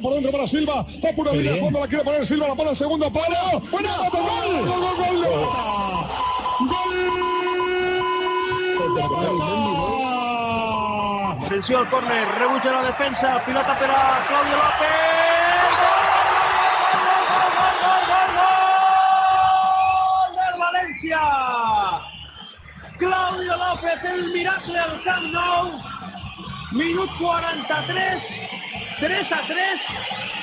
Meter por dentro para Silva. Va pura línea de fondo, la quiere poner Silva, la pone al segundo palo. ¡Buena! ¡Gol! ¡Gol, gol, gol! ¡Gol! Atención al córner, rebucha la defensa, pilota para Claudio López. ¡Gol, gol, gol, gol, gol, gol! ¡Del Valencia! Claudio López, el miracle al Camp Nou. Minuto 43, 3 a 3.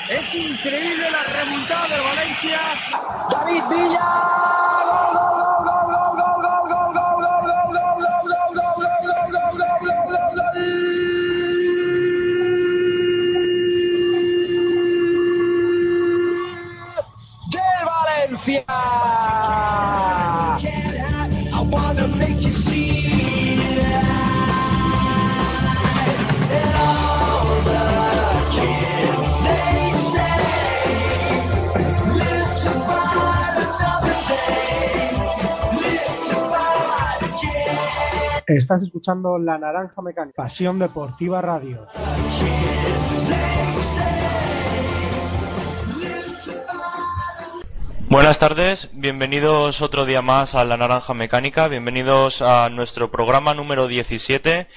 Es increíble la remontada del Valencia. David Villa. del Valencia. Estás escuchando La Naranja Mecánica, Pasión Deportiva Radio. Buenas tardes, bienvenidos otro día más a La Naranja Mecánica, bienvenidos a nuestro programa número 17.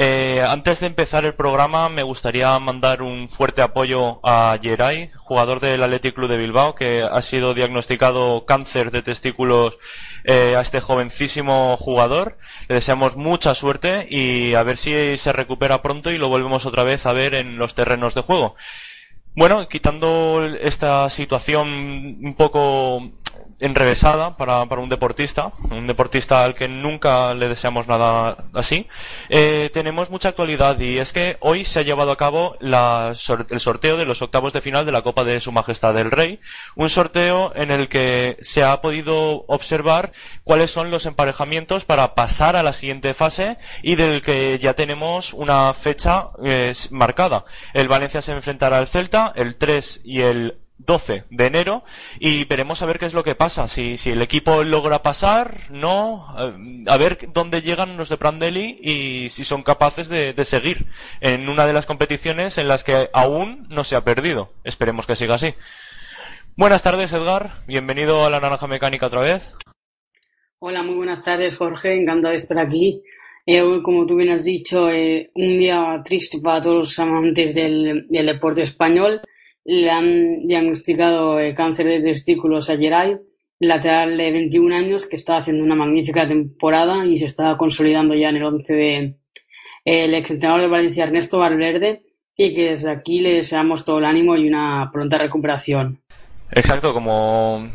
Eh, antes de empezar el programa me gustaría mandar un fuerte apoyo a Geray, jugador del Athletic Club de Bilbao, que ha sido diagnosticado cáncer de testículos eh, a este jovencísimo jugador. Le deseamos mucha suerte y a ver si se recupera pronto y lo volvemos otra vez a ver en los terrenos de juego. Bueno, quitando esta situación un poco enrevesada para, para un deportista, un deportista al que nunca le deseamos nada así, eh, tenemos mucha actualidad y es que hoy se ha llevado a cabo la el sorteo de los octavos de final de la Copa de Su Majestad el Rey, un sorteo en el que se ha podido observar cuáles son los emparejamientos para pasar a la siguiente fase y del que ya tenemos una fecha eh, marcada. El Valencia se enfrentará al Celta el 3 y el 12 de enero y veremos a ver qué es lo que pasa. Si, si el equipo logra pasar, no, eh, a ver dónde llegan los de Prandelli y si son capaces de, de seguir en una de las competiciones en las que aún no se ha perdido. Esperemos que siga así. Buenas tardes, Edgar. Bienvenido a la Naranja Mecánica otra vez. Hola, muy buenas tardes, Jorge. Encantado de estar aquí. Eh, hoy, como tú bien has dicho, eh, un día triste para todos los amantes del, del deporte español. Le han diagnosticado eh, cáncer de testículos a Geray, lateral de 21 años, que está haciendo una magnífica temporada y se está consolidando ya en el 11 de el exentrenador de Valencia, Ernesto Valverde, y que desde aquí le deseamos todo el ánimo y una pronta recuperación. Exacto, como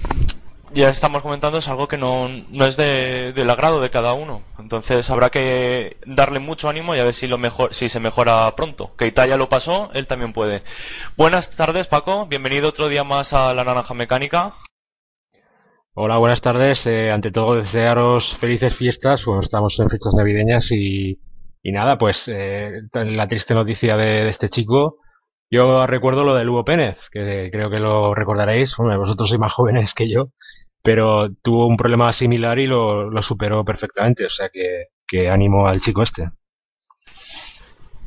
ya estamos comentando, es algo que no, no es de, del agrado de cada uno. Entonces habrá que darle mucho ánimo y a ver si lo mejor, si se mejora pronto. Que Italia lo pasó, él también puede. Buenas tardes, Paco. Bienvenido otro día más a la Naranja Mecánica. Hola, buenas tardes. Eh, ante todo, desearos felices fiestas. Bueno, estamos en fechas navideñas y, y nada, pues eh, la triste noticia de, de este chico. Yo recuerdo lo de Lugo Pérez, que creo que lo recordaréis. Bueno, vosotros sois más jóvenes que yo, pero tuvo un problema similar y lo, lo superó perfectamente. O sea que, que ánimo al chico este.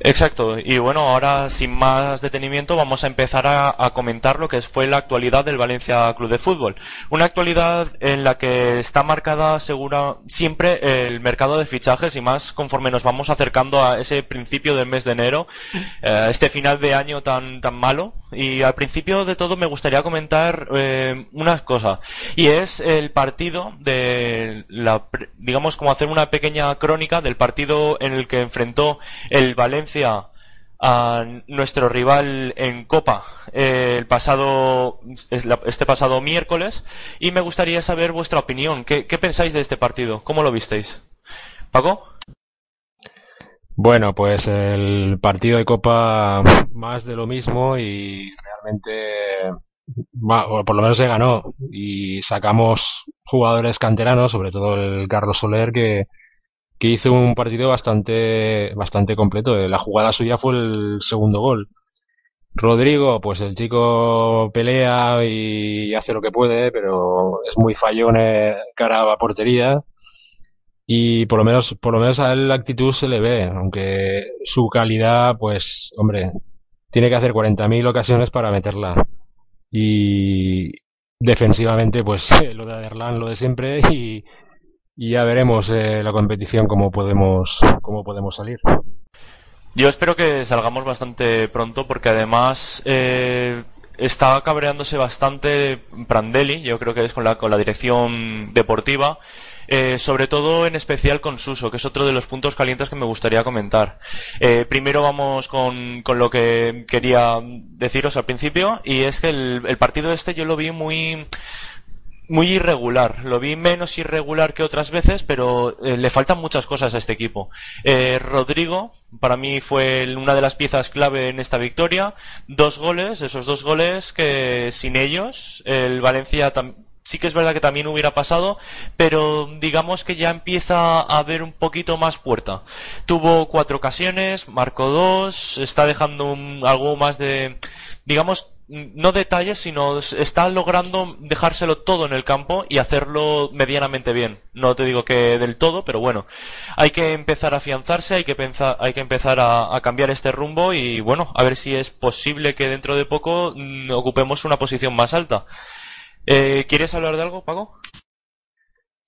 Exacto, y bueno, ahora sin más detenimiento vamos a empezar a, comentar lo que fue la actualidad del Valencia Club de Fútbol. Una actualidad en la que está marcada segura siempre el mercado de fichajes y más conforme nos vamos acercando a ese principio del mes de enero, eh, este final de año tan, tan malo. Y al principio de todo me gustaría comentar eh, una cosa, y es el partido de la, digamos como hacer una pequeña crónica del partido en el que enfrentó el Valencia a nuestro rival en Copa eh, el pasado este pasado miércoles y me gustaría saber vuestra opinión. ¿Qué, pensáis de este partido? ¿Cómo lo visteis? Paco. Bueno, pues el partido de Copa más de lo mismo y realmente por lo menos se ganó y sacamos jugadores canteranos, sobre todo el Carlos Soler que que hizo un partido bastante, bastante completo. Eh, la jugada suya fue el segundo gol. Rodrigo, pues el chico pelea y hace lo que puede, pero es muy fallón cara a portería. Y por lo menos, por lo menos a él la actitud se le ve, aunque su calidad, pues, hombre, tiene que hacer 40.000 ocasiones para meterla. Y defensivamente, pues, lo de Aderlan, lo de siempre, y, y ya veremos eh, la competición cómo podemos cómo podemos salir. Yo espero que salgamos bastante pronto porque además eh, está cabreándose bastante Prandelli, yo creo que es con la, con la dirección deportiva, eh, sobre todo en especial con Suso, que es otro de los puntos calientes que me gustaría comentar. Eh, primero vamos con, con, lo que quería deciros al principio, y es que el, el partido este yo lo vi muy muy irregular. Lo vi menos irregular que otras veces, pero eh, le faltan muchas cosas a este equipo. Eh, Rodrigo, para mí, fue una de las piezas clave en esta victoria. Dos goles, esos dos goles que sin ellos el Valencia sí que es verdad que también hubiera pasado, pero digamos que ya empieza a haber un poquito más puerta. Tuvo cuatro ocasiones, marcó dos, está dejando algo más de, digamos, no detalles, sino está logrando dejárselo todo en el campo y hacerlo medianamente bien. No te digo que del todo, pero bueno, hay que empezar a afianzarse, hay que, pensar, hay que empezar a, cambiar este rumbo y bueno, a ver si es posible que dentro de poco mm, ocupemos una posición más alta. Eh, ¿Quieres hablar de algo, Pago?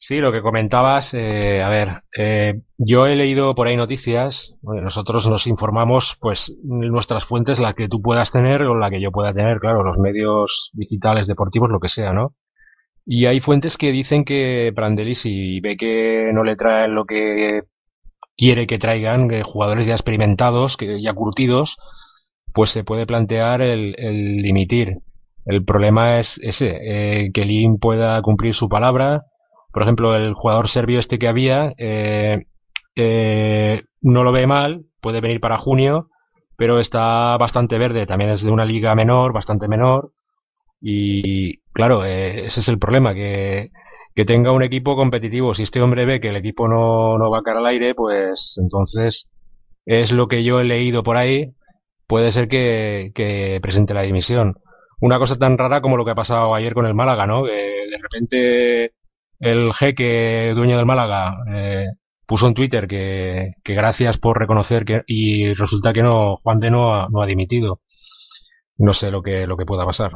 Sí, lo que comentabas, eh, a ver, eh, yo he leído por ahí noticias, nosotros nos informamos, pues, nuestras fuentes, la que tú puedas tener o la que yo pueda tener, claro, los medios digitales, deportivos, lo que sea, ¿no? Y hay fuentes que dicen que Prandelli, si ve que no le traen lo que quiere que traigan, que jugadores ya experimentados, que ya curtidos, pues se puede plantear el, el dimitir. El problema es ese, eh, que Lin pueda cumplir su palabra, por ejemplo, el jugador serbio este que había eh, eh, no lo ve mal, puede venir para junio, pero está bastante verde. También es de una liga menor, bastante menor. Y claro, eh, ese es el problema, que, que tenga un equipo competitivo. Si este hombre ve que el equipo no, no va a caer al aire, pues entonces es lo que yo he leído por ahí. Puede ser que, que presente la dimisión. Una cosa tan rara como lo que ha pasado ayer con el Málaga, ¿no? De repente el jeque dueño del Málaga eh, puso en Twitter que, gracias por reconocer que y resulta que no Juan de no ha, no ha dimitido no sé lo que lo que pueda pasar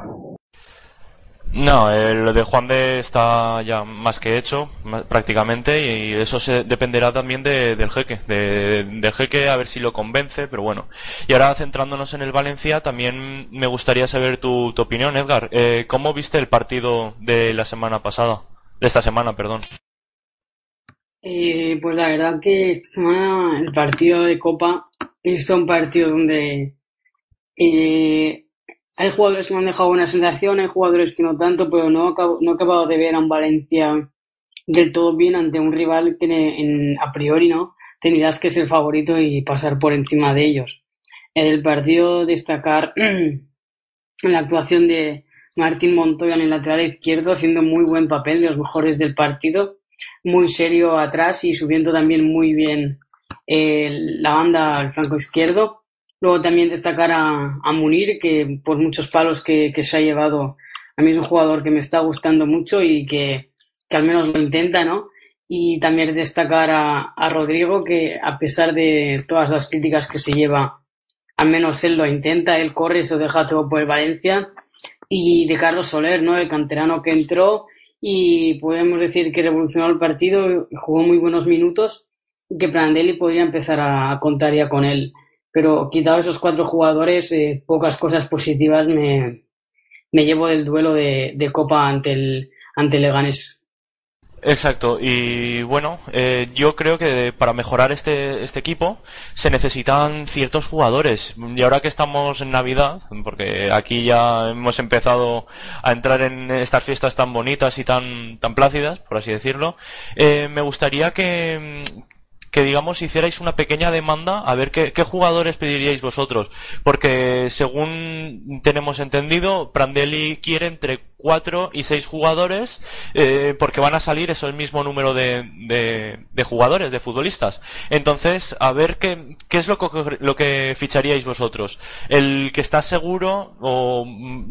no, eh, lo de Juan de está ya más que hecho, prácticamente, y eso se dependerá también de, del jeque, de, del jeque a ver si lo convence, pero bueno. Y ahora centrándonos en el Valencia, también me gustaría saber tu, tu opinión, Edgar. Eh, ¿Cómo viste el partido de la semana pasada? De esta semana, perdón. Eh, pues la verdad que esta semana el partido de Copa es un partido donde eh, hay jugadores que me han dejado una sensación, hay jugadores que no tanto, pero no, acabo, no he acabado de ver a un Valencia del todo bien ante un rival que en, a priori no tendrías que ser favorito y pasar por encima de ellos. En el partido destacar la actuación de, Martín Montoya en el lateral izquierdo haciendo muy buen papel de los mejores del partido, muy serio atrás y subiendo también muy bien eh, la banda al flanco izquierdo. Luego también destacar a, a Munir, que por muchos palos que, que, se ha llevado, a mí es un jugador que me está gustando mucho y que, que al menos lo intenta, ¿no? Y también destacar a, a Rodrigo, que a pesar de todas las críticas que se lleva, al menos él lo intenta, él corre y se deja todo por el Valencia. Y de Carlos Soler, ¿no? El canterano que entró y podemos decir que revolucionó el partido, jugó muy buenos minutos, que Prandelli podría empezar a, contar ya con él. Pero quitado esos cuatro jugadores, eh, pocas cosas positivas me, me llevo del duelo de, de Copa ante el, ante Leganés. Exacto, y bueno, eh, yo creo que para mejorar este, este equipo se necesitan ciertos jugadores. Y ahora que estamos en Navidad, porque aquí ya hemos empezado a entrar en estas fiestas tan bonitas y tan, tan plácidas, por así decirlo, eh, me gustaría que, que digamos hicierais una pequeña demanda a ver qué, qué, jugadores pediríais vosotros porque según tenemos entendido Prandelli quiere entre cuatro y seis jugadores eh, porque van a salir eso el mismo número de, de, jugadores, de futbolistas. Entonces, a ver qué, qué es lo que, lo que ficharíais vosotros. El que está seguro o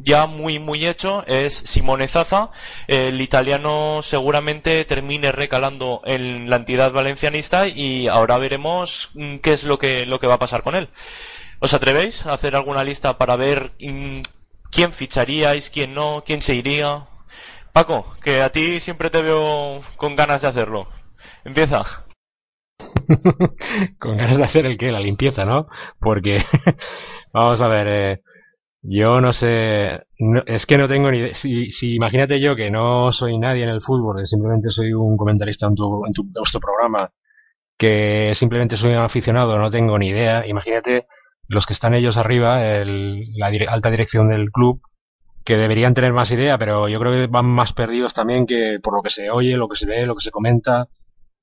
ya muy muy hecho es Simone Zaza. El italiano seguramente termine recalando en la entidad valencianista y ahora veremos mm, qué es lo que, lo que va a pasar con él. ¿Os atrevéis a hacer alguna lista para ver mm, quién ficharíais, quién no, quién se iría. Paco, que a ti siempre te veo con ganas de hacerlo. Empieza. con ganas de hacer el que, la limpieza, ¿no? Porque, vamos a ver, eh, yo no sé, es que no tengo ni idea. Si, si, imagínate yo que no soy nadie en el fútbol, simplemente soy un comentarista en tu, en tu, en vuestro programa, que simplemente soy un aficionado, no tengo ni idea. Imagínate los que están ellos arriba, el, la alta dirección del club, que deberían tener más idea, pero yo creo que van más perdidos también que por lo que se oye, lo que se ve, lo que se comenta,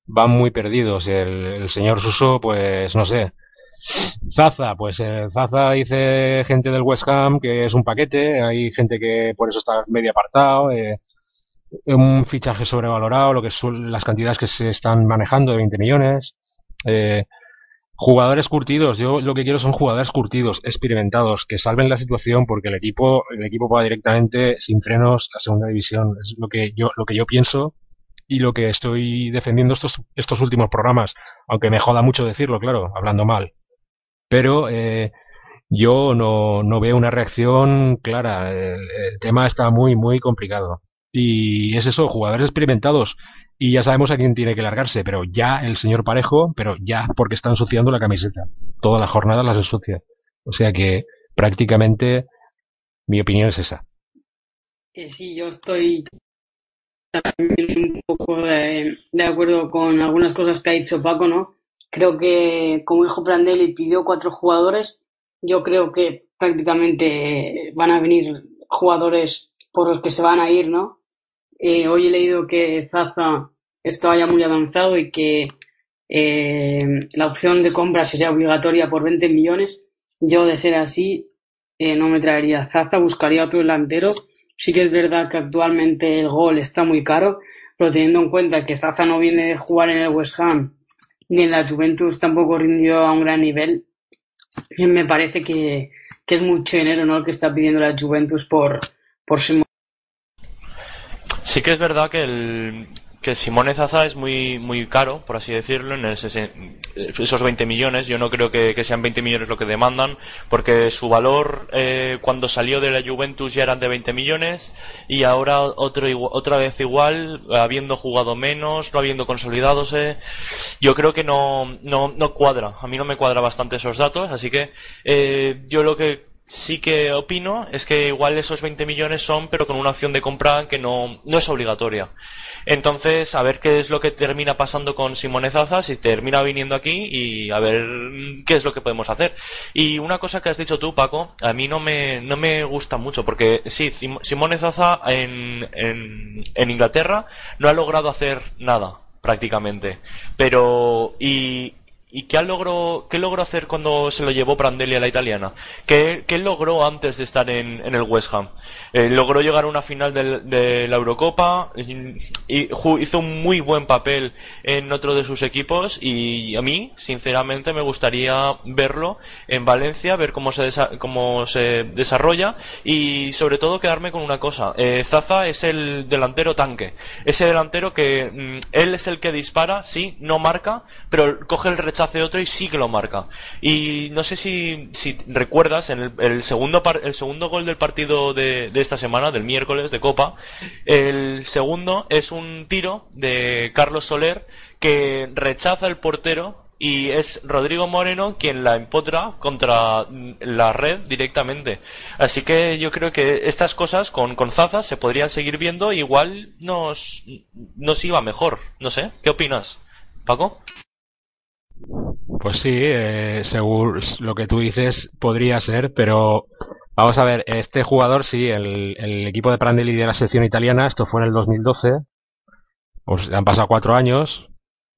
van muy perdidos. El, el señor Suso, pues no sé. Zaza, pues eh, Zaza dice gente del West Ham que es un paquete, hay gente que por eso está medio apartado, eh, un fichaje sobrevalorado, lo que son las cantidades que se están manejando de 20 millones. Eh, Jugadores curtidos, yo lo que quiero son jugadores curtidos, experimentados, que salven la situación porque el equipo, el equipo va directamente sin frenos a segunda división. Es lo que yo, lo que yo pienso y lo que estoy defendiendo estos, estos últimos programas, aunque me joda mucho decirlo, claro, hablando mal. Pero eh, yo no, no veo una reacción clara. El, el tema está muy, muy complicado. Y es eso, jugadores experimentados y ya sabemos a quién tiene que largarse, pero ya el señor Parejo, pero ya porque está ensuciando la camiseta. Toda la jornada las ensucia. O sea que prácticamente mi opinión es esa. Sí, yo estoy también un poco de, de, acuerdo con algunas cosas que ha dicho Paco, ¿no? Creo que, como dijo Prandelli, pidió cuatro jugadores. Yo creo que prácticamente van a venir jugadores por los que se van a ir, ¿no? Eh, hoy he leído que Zaza estaba ya muy avanzado y que eh, la opción de compra sería obligatoria por 20 millones. Yo, de ser así, eh, no me traería Zaza, buscaría otro delantero. Sí que es verdad que actualmente el gol está muy caro, pero teniendo en cuenta que Zaza no viene de jugar en el West Ham ni en la Juventus tampoco rindió a un gran nivel, me parece que, que es mucho dinero ¿no? el que está pidiendo la Juventus por, por Sí que es verdad que el que Simone Zaza es muy muy caro, por así decirlo, en ese, esos 20 millones. Yo no creo que, que, sean 20 millones lo que demandan, porque su valor eh, cuando salió de la Juventus ya eran de 20 millones y ahora otro otra vez igual, habiendo jugado menos, no habiendo consolidadose, yo creo que no, no, no cuadra. A mí no me cuadra bastante esos datos, así que eh, yo lo que sí que opino es que igual esos 20 millones son, pero con una opción de compra que no, no es obligatoria. Entonces, a ver qué es lo que termina pasando con Simone Zaza, si termina viniendo aquí y a ver qué es lo que podemos hacer. Y una cosa que has dicho tú, Paco, a mí no me, no me gusta mucho, porque sí, Simone Zaza en, en, en Inglaterra no ha logrado hacer nada, prácticamente. Pero, y, ¿Y qué logró, qué logró hacer cuando se lo llevó Prandelli a la italiana? ¿Qué, qué logró antes de estar en, en el West Ham? Eh, logró llegar a una final del- de, la Eurocopa y, y hizo un muy buen papel en otro de sus equipos y a mí, sinceramente, me gustaría verlo en Valencia, ver cómo se, desa- cómo se desarrolla y sobre todo quedarme con una cosa. Eh, Zaza es el delantero tanque. Ese delantero que mm, él es el que dispara, sí, no marca, pero coge el rechace otro y sí que lo marca. Y no sé si, si recuerdas, en el, segundo par- el segundo gol del partido de, de esta semana, del miércoles de Copa, el segundo es un tiro de Carlos Soler que rechaza el portero y es Rodrigo Moreno quien la empotra contra la red directamente. Así que yo creo que estas cosas con, con Zaza se podrían seguir viendo, igual nos, nos iba mejor. No sé, ¿qué opinas? Paco? Pues sí, eh, según lo que tú dices podría ser, pero vamos a ver, este jugador sí, el, equipo de Prandelli de la selección italiana, esto fue en el 2012, pues han pasado cuatro años,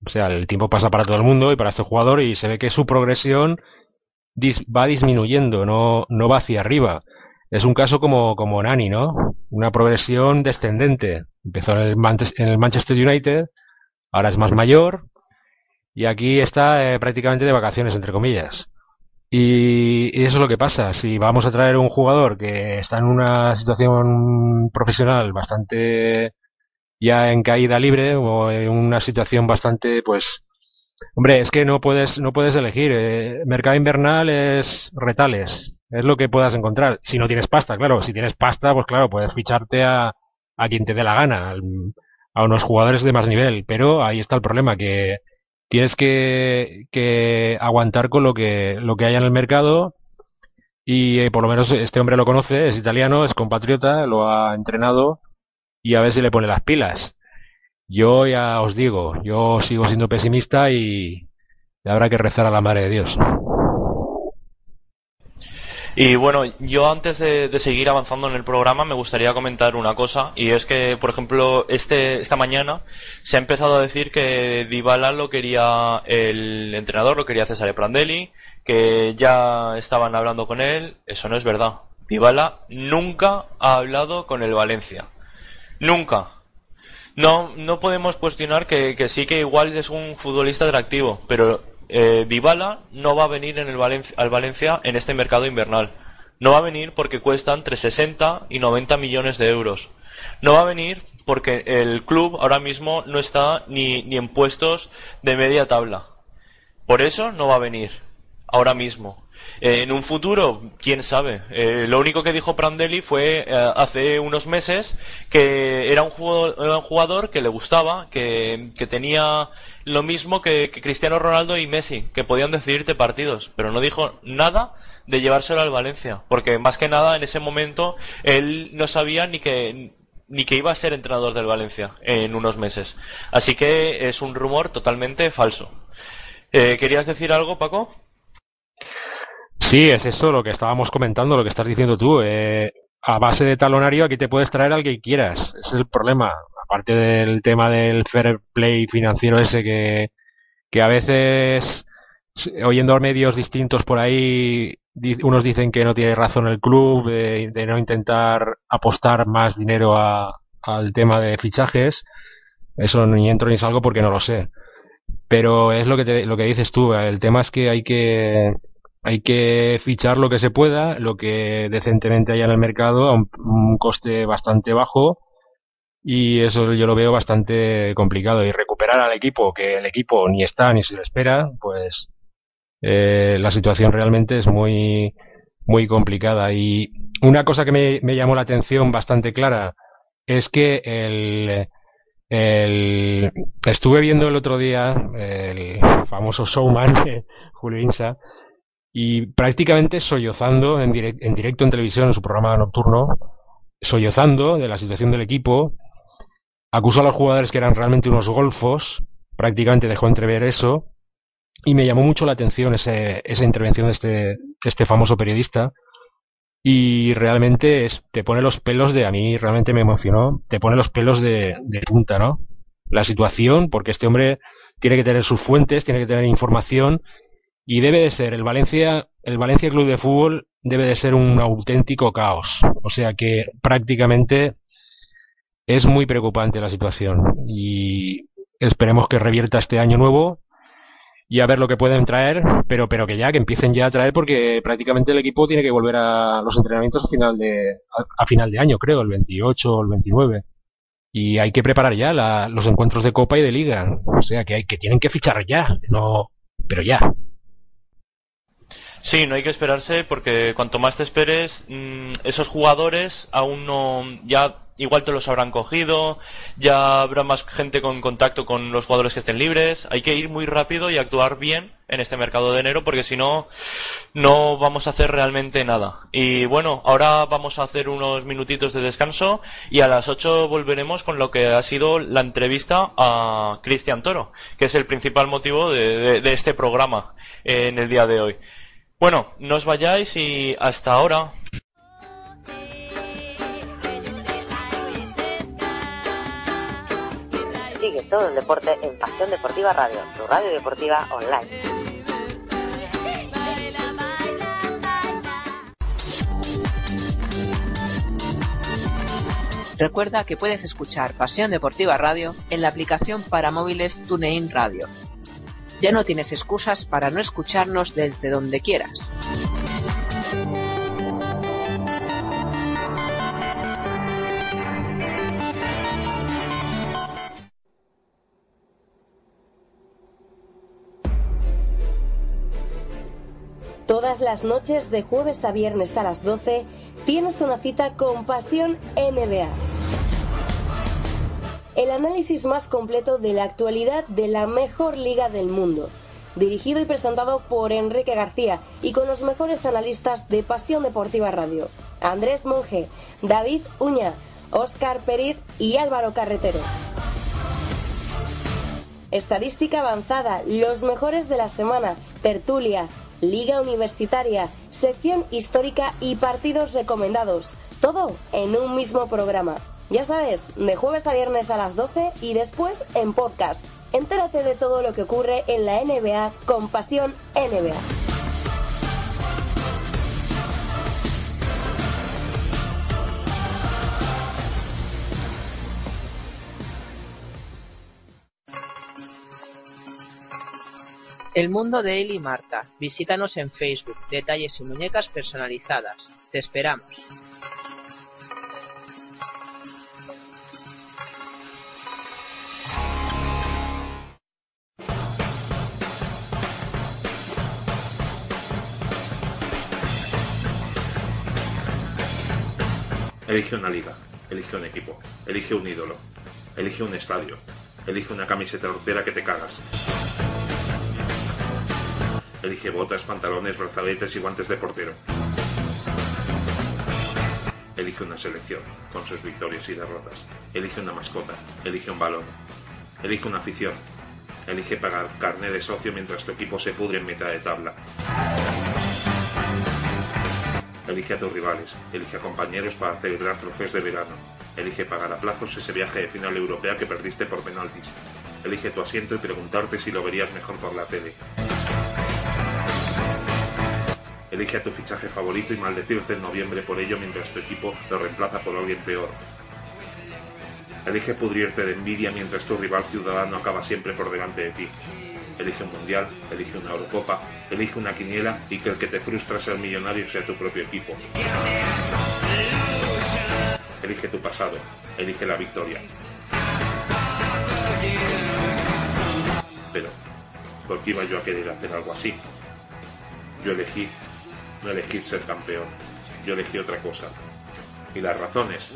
o sea, el tiempo pasa para todo el mundo y para este jugador y se ve que su progresión va disminuyendo, no, no va hacia arriba. Es un caso como, como Nani, ¿no? Una progresión descendente. Empezó en el, en el Manchester United, ahora es más mayor, y aquí está eh, prácticamente de vacaciones, entre comillas. Y, eso es lo que pasa. Si vamos a traer un jugador que está en una situación profesional bastante ya en caída libre o en una situación bastante, pues, hombre, es que no puedes no puedes elegir. eh, mercado invernal es retales, es lo que puedas encontrar. Si no tienes pasta, claro. Si tienes pasta, pues claro, puedes ficharte a, a quien te dé la gana, a unos jugadores de más nivel. Pero ahí está el problema que tienes que, que aguantar con lo que, lo que haya en el mercado y eh, por lo menos este hombre lo conoce, es italiano, es compatriota, lo ha entrenado y a ver si le pone las pilas. Yo ya os digo, yo sigo siendo pesimista y, habrá que rezar a la Madre de Dios. Y bueno, yo antes de, seguir avanzando en el programa me gustaría comentar una cosa y es que, por ejemplo, este, esta mañana se ha empezado a decir que Dybala lo quería el entrenador, lo quería Cesare Prandelli, que ya estaban hablando con él. Eso no es verdad. Dybala nunca ha hablado con el Valencia. Nunca. No, no podemos cuestionar que, que sí que igual es un futbolista atractivo, pero eh, no va a venir al Valencia en este mercado invernal. No va a venir porque cuesta entre 60 y 90 millones de euros. No va a venir porque el club ahora mismo no está ni en puestos de media tabla. Por eso no va a venir ahora mismo. Eh, en un futuro, quién sabe. Eh, lo único que dijo Prandelli fue eh, hace unos meses que era un jugador, que le gustaba, que, tenía lo mismo que, Cristiano Ronaldo y Messi, que podían decidirte partidos, pero no dijo nada de llevárselo al Valencia, porque más que nada en ese momento él no sabía ni que ni que iba a ser entrenador del Valencia en unos meses. Así que es un rumor totalmente falso. ¿Querías decir algo, Paco? Sí, es eso lo que estábamos comentando, lo que estás diciendo tú. Eh, a base de talonario aquí te puedes traer al que quieras. Es el problema. Aparte del tema del fair play financiero ese que, que a veces, oyendo medios distintos por ahí, unos dicen que no tiene razón el club de, de no intentar apostar más dinero a- al tema de fichajes. Eso ni entro ni salgo porque no lo sé. Pero es lo que te- lo que dices tú. El tema es que hay que hay que fichar lo que se pueda, lo que decentemente haya en el mercado a un, coste bastante bajo y eso yo lo veo bastante complicado. Y recuperar al equipo que el equipo ni está ni se le espera, pues eh, la situación realmente es muy muy complicada. Y una cosa que me, llamó la atención bastante clara es que el el, estuve viendo el otro día el famoso showman Julio Insa y prácticamente sollozando en, en directo en televisión en su programa nocturno, sollozando de la situación del equipo, acusó a los jugadores que eran realmente unos golfos, prácticamente dejó entrever eso, y me llamó mucho la atención ese- esa intervención de este, este famoso periodista, y realmente es- te pone los pelos de, a mí realmente me emocionó, te pone los pelos de, de punta, ¿no? La situación, porque este hombre tiene que tener sus fuentes, tiene que tener información y debe de ser el Valencia, el Valencia Club de Fútbol debe de ser un auténtico caos. O sea que prácticamente es muy preocupante la situación y esperemos que revierta este año nuevo y a ver lo que pueden traer, pero pero que ya que empiecen ya a traer porque prácticamente el equipo tiene que volver a los entrenamientos a final de a, final de año, creo, el 28 o el 29. Y hay que preparar ya los encuentros de Copa y de Liga, o sea que hay que tienen que fichar ya, no, pero ya. Sí, no hay que esperarse porque cuanto más te esperes, mm, esos jugadores aún no, ya igual te los habrán cogido, ya habrá más gente con contacto con los jugadores que estén libres. Hay que ir muy rápido y actuar bien en este mercado de enero porque si no, no vamos a hacer realmente nada. Y bueno, ahora vamos a hacer unos minutitos de descanso y a las 8 volveremos con lo que ha sido la entrevista a Cristian Toro, que es el principal motivo de, de este programa en el día de hoy. Bueno, no os vayáis y hasta ahora. Sigue todo el deporte en Pasión Deportiva Radio, tu radio deportiva online. Recuerda que puedes escuchar Pasión Deportiva Radio en la aplicación para móviles TuneIn Radio ya no tienes excusas para no escucharnos desde donde quieras. Todas las noches de jueves a viernes a las 12 tienes una cita con Pasión NBA el análisis más completo de la actualidad de la mejor liga del mundo. Dirigido y presentado por Enrique García y con los mejores analistas de Pasión Deportiva Radio. Andrés Monge, David Uña, Óscar Periz y Álvaro Carretero. Estadística avanzada, los mejores de la semana, tertulia, liga universitaria, sección histórica y partidos recomendados. Todo en un mismo programa. Ya sabes, de jueves a viernes a las 12 y después en podcast. Entérate de todo lo que ocurre en la NBA con Pasión NBA. El mundo de él y Marta. Visítanos en Facebook. Detalles y muñecas personalizadas. Te esperamos. Elige una liga, elige un equipo, elige un ídolo, elige un estadio, elige una camiseta rotera que te cagas. Elige botas, pantalones, brazaletes y guantes de portero. Elige una selección, con sus victorias y derrotas. Elige una mascota, elige un balón. Elige una afición. Elige pagar carne de socio mientras tu equipo se pudre en mitad de tabla. Elige a tus rivales, elige a compañeros para celebrar trofeos de verano, elige pagar a plazos ese viaje de final europea que perdiste por penaltis, elige tu asiento y preguntarte si lo verías mejor por la tele. Elige a tu fichaje favorito y maldecirte en noviembre por ello mientras tu equipo lo reemplaza por alguien peor. Elige pudrirte de envidia mientras tu rival ciudadano acaba siempre por delante de ti elige un mundial, elige una Eurocopa, elige una quiniela y que el que te frustra ser millonario sea tu propio equipo. Elige tu pasado, elige la victoria. Pero, ¿por qué iba yo a querer hacer algo así? Yo elegí, no elegí ser campeón, yo elegí otra cosa. ¿Y las razones?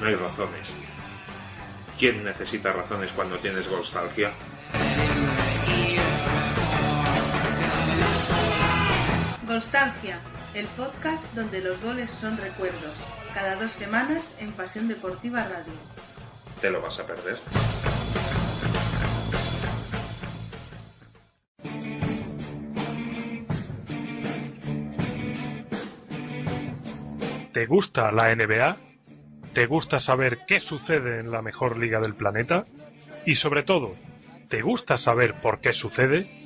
No hay razones. ¿Quién necesita razones cuando tienes nostalgia? Nostalgia, el podcast donde los goles son recuerdos. Cada dos semanas en Pasión Deportiva Radio. ¿Te lo vas a perder? ¿Te gusta la NBA? ¿Te gusta saber qué sucede en la mejor liga del planeta? Y sobre todo, ¿Te gusta saber por qué sucede?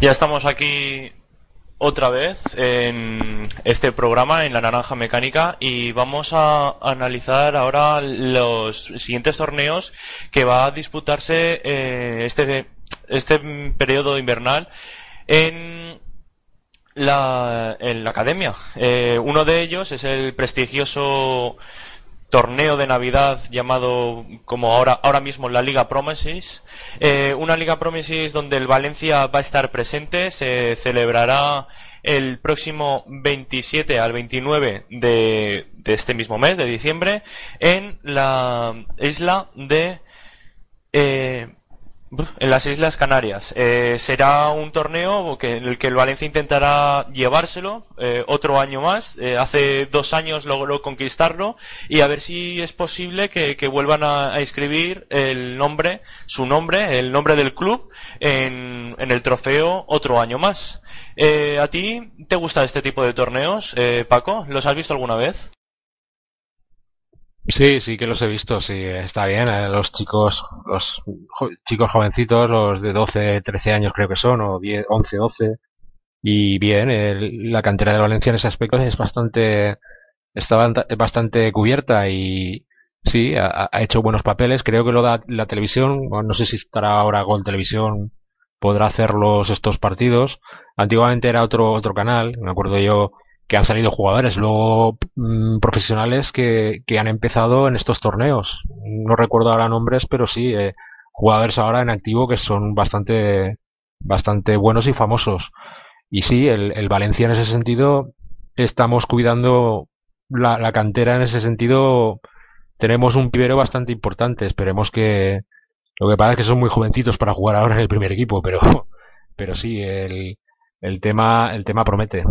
Ya estamos aquí otra vez en este programa en la naranja mecánica y vamos a analizar ahora los siguientes torneos que va a disputarse eh, este este periodo invernal en la, en la academia. Eh, uno de ellos es el prestigioso torneo de Navidad llamado como ahora, ahora mismo la Liga Promises. Eh, una Liga Promises donde el Valencia va a estar presente. Se celebrará el próximo 27 al 29 de, este mismo mes, de diciembre, en la isla de eh, en las Islas Canarias. Eh, será un torneo que, en el que el Valencia intentará llevárselo eh, otro año más. Eh, hace dos años logró conquistarlo y a ver si es posible que, vuelvan a, inscribir el nombre, su nombre, el nombre del club en, en el trofeo otro año más. ¿A ti te gusta este tipo de torneos, Paco? ¿Los has visto alguna vez? Sí, sí que los he visto, sí, está bien. Eh, los chicos, los chicos jovencitos, los de 12, 13 años creo que son, o 10, 11, 12. Y bien, la cantera de Valencia en ese aspecto es bastante, está bastante cubierta y sí, ha, hecho buenos papeles. Creo que lo da la televisión, no sé si estará ahora Gol Televisión, podrá hacerlos estos partidos. Antiguamente era otro, otro canal, me acuerdo yo que han salido jugadores luego mm, profesionales que, que, han empezado en estos torneos. No recuerdo ahora nombres, pero sí, eh, jugadores ahora en activo que son bastante, bastante buenos y famosos. Y sí, el, el Valencia en ese sentido estamos cuidando la, la, cantera en ese sentido. Tenemos un pibero bastante importante. Esperemos que. Lo que pasa es que son muy jovencitos para jugar ahora en el primer equipo, pero, pero sí, el, el tema, el tema promete.